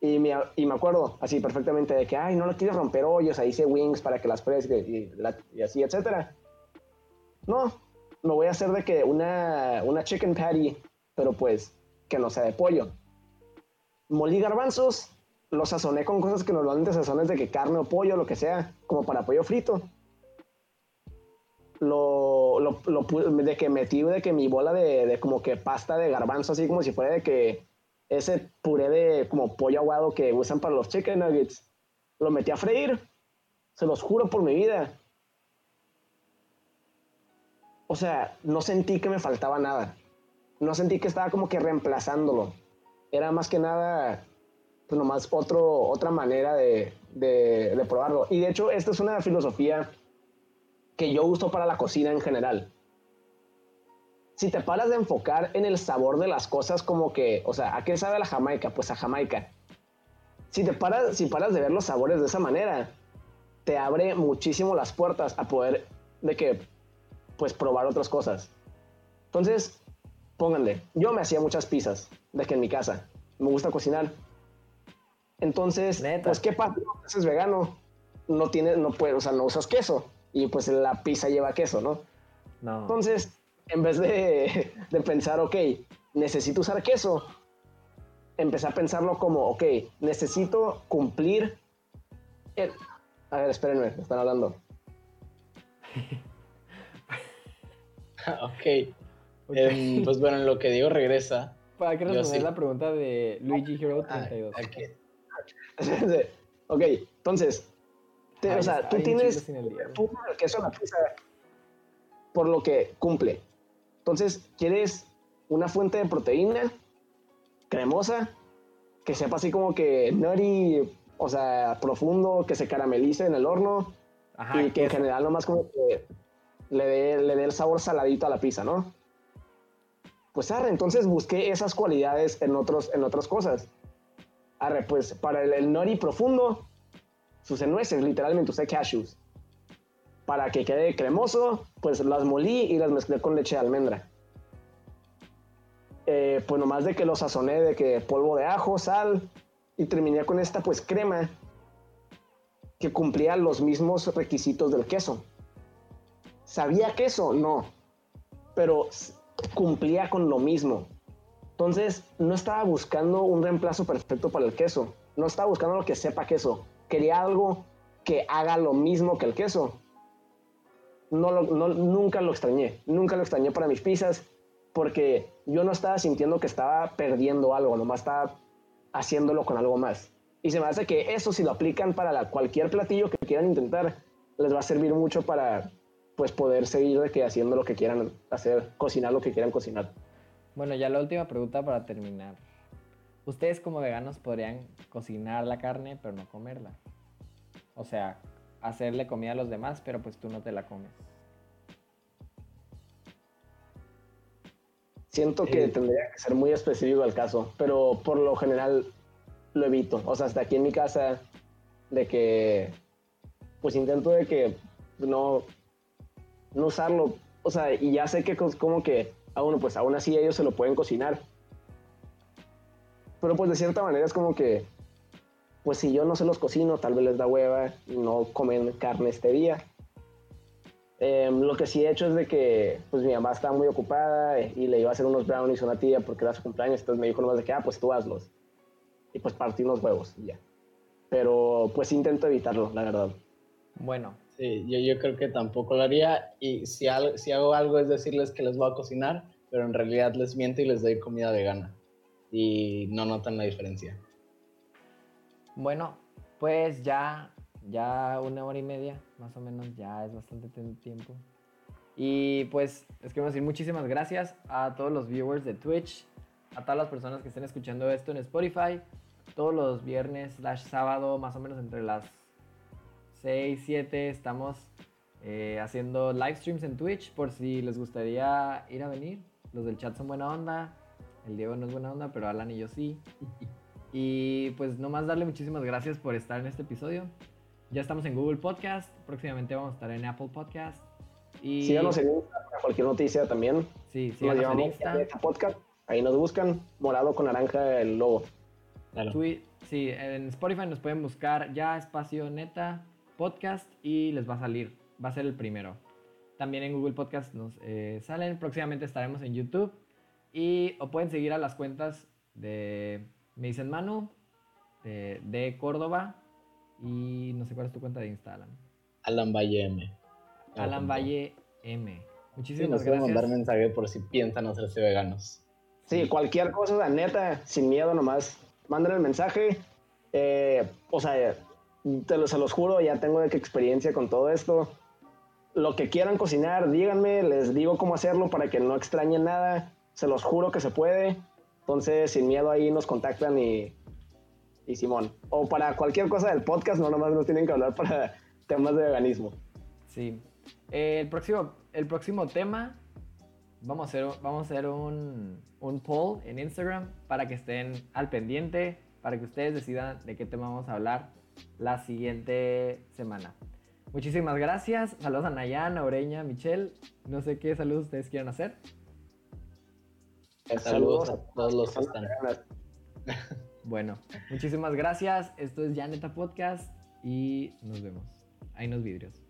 S3: Y me, y me acuerdo así perfectamente de que, ay, no lo quieres romper hoyos, ahí hice wings para que las pruebes y la- y así, etcétera. No, me voy a hacer de que una, una chicken patty, pero pues que no sea de pollo. Molí garbanzos, los sazoné con cosas que normalmente sazones de que carne o pollo, lo que sea, como para pollo frito. lo, lo, lo de que metí de que mi bola de, de como que pasta de garbanzo, así como si fuera de que ese puré de como pollo aguado que usan para los chicken nuggets, lo metí a freír. Se los juro por mi vida. O sea, no sentí que me faltaba nada. No sentí que estaba como que reemplazándolo. Era más que nada, pues nomás otro, otra manera de, de, de probarlo. Y de hecho, esta es una filosofía que yo uso para la cocina en general. Si te paras de enfocar en el sabor de las cosas como que, o sea, ¿a qué sabe la Jamaica? Pues a Jamaica. Si te paras, si paras de ver los sabores de esa manera, te abre muchísimo las puertas a poder de que, pues, probar otras cosas. Entonces, pónganle, yo me hacía muchas pizzas de que en mi casa, me gusta cocinar. Entonces,
S1: Neta.
S3: pues, ¿qué pasa? Si es vegano, no tienes, no puedes, o sea, no usas queso y pues la pizza lleva queso, ¿no?
S1: No.
S3: Entonces, en vez de, de pensar, ok, necesito usar queso, empecé a pensarlo como, ok, necesito cumplir. el- A ver, espérenme, me están hablando.
S2: ok. Em, pues bueno, en lo que digo regresa.
S1: Para que
S2: yo
S1: responder
S2: sí.
S1: la pregunta de Luigi Hero
S2: Ah,
S1: 32.
S2: aquí.
S3: ok, entonces, te-
S1: Ay,
S3: o sea, tú tienes tú el queso en la pizza por lo que cumple. Entonces, ¿quieres una fuente de proteína cremosa que sepa así como que nutty, o sea, profundo, que se caramelice en el horno
S1: Ajá,
S3: y que en general nomás como que le dé, le dé el sabor saladito a la pizza, ¿no? Pues arre, entonces busqué esas cualidades en, otros, en otras cosas. Arre, pues para el, el nori profundo, sus nueces, literalmente usé cashews. Para que quede cremoso, pues las molí y las mezclé con leche de almendra. Eh, pues nomás de que lo sazoné de que polvo de ajo, sal y terminé con esta pues crema que cumplía los mismos requisitos del queso. ¿Sabía queso? No. Pero cumplía con lo mismo. Entonces, no estaba buscando un reemplazo perfecto para el queso. No estaba buscando lo que sepa queso. Quería algo que haga lo mismo que el queso. No lo- no- nunca lo extrañé. Nunca lo extrañé para mis pizzas porque yo no estaba sintiendo que estaba perdiendo algo, nomás estaba haciéndolo con algo más. Y se me hace que eso si lo aplican para la- cualquier platillo que quieran intentar, les va a servir mucho para pues poder seguir de que haciendo lo que quieran hacer, cocinar lo que quieran cocinar.
S1: Bueno, ya la última pregunta para terminar. Ustedes como veganos podrían cocinar la carne pero no comerla. O sea, hacerle comida a los demás, pero pues tú no te la comes.
S3: Siento que
S2: Eh.
S3: tendría que ser muy específico el caso, pero por lo general lo evito. O sea, hasta aquí en mi casa, de que, pues intento de que no, no usarlo. O sea, y ya sé que cos- como que, a uno, pues aún así ellos se lo pueden cocinar. Pero pues de cierta manera es como que, pues si yo no se los cocino, tal vez les da hueva y no comen carne este día. Em, lo que sí he hecho es de que pues mi mamá estaba muy ocupada y le iba a hacer unos brownies a una tía porque era su cumpleaños, entonces me dijo nomás de que, ah, pues tú hazlos. Y pues partí unos huevos y ya. Pero pues intento evitarlo, la verdad.
S1: Bueno,
S2: Sí, yo, yo creo que tampoco lo haría. Y si, al- si hago algo es decirles que les voy a cocinar, pero en realidad les miento y les doy comida vegana. Y no notan la diferencia.
S1: bueno, pues ya, ya una hora y media, más o menos, ya es bastante tiempo. Y pues les queremos decir muchísimas gracias a todos los viewers de Twitch, a todas las personas que estén escuchando esto en Spotify, todos los viernes slash sábado, más o menos entre las 6, 7, estamos eh, haciendo live streams en Twitch por si les gustaría ir a venir. Los del chat son buena onda, el Diego no es buena onda, pero Alan y yo sí. Y pues nomás darle muchísimas gracias por estar en este episodio. Ya estamos en Google Podcast, próximamente vamos a estar en Apple Podcast. Y
S3: Síganos en Insta para cualquier noticia también.
S1: Sí,
S3: Nos
S1: síganos en
S3: llamamos
S1: Insta.
S3: Neta Podcast. Ahí nos buscan, morado con naranja el logo.
S2: Claro.
S1: Twi- sí, en Spotify nos pueden buscar ya espacio neta podcast y les va a salir. Va a ser el primero. También en Google Podcast nos eh, salen. Próximamente estaremos en YouTube. Y o pueden seguir a las cuentas de Me dicen Manu, de, de Córdoba. Y no sé cuál es tu cuenta de Insta, Alan.
S2: Alan Valle M.
S1: Alan Valle M.
S2: Sí,
S1: Muchísimas
S2: nos pueden
S1: gracias.
S2: mandar mensaje por si piensan hacerse veganos.
S3: Sí, cualquier cosa, la neta, sin miedo nomás, manden el mensaje. Eh, o sea, te lo, se los juro, ya tengo de qué experiencia con todo esto. Lo que quieran cocinar, díganme, les digo cómo hacerlo para que no extrañen nada. Se los juro que se puede. Entonces, sin miedo ahí nos contactan y, y Simón. O para cualquier cosa del podcast, no nomás nos tienen que hablar para temas de veganismo.
S1: Sí. El, próximo, el próximo tema, vamos a hacer, vamos a hacer un, un poll en Instagram para que estén al pendiente, para que ustedes decidan de qué tema vamos a hablar la siguiente semana. Muchísimas gracias. Saludos a Nayan, a Oreña, Michelle. No sé qué saludos ustedes quieran hacer.
S2: Saludos a todos los que están.
S1: Bueno, muchísimas gracias. Esto es Janeta Podcast y nos vemos. Hay unos vidrios.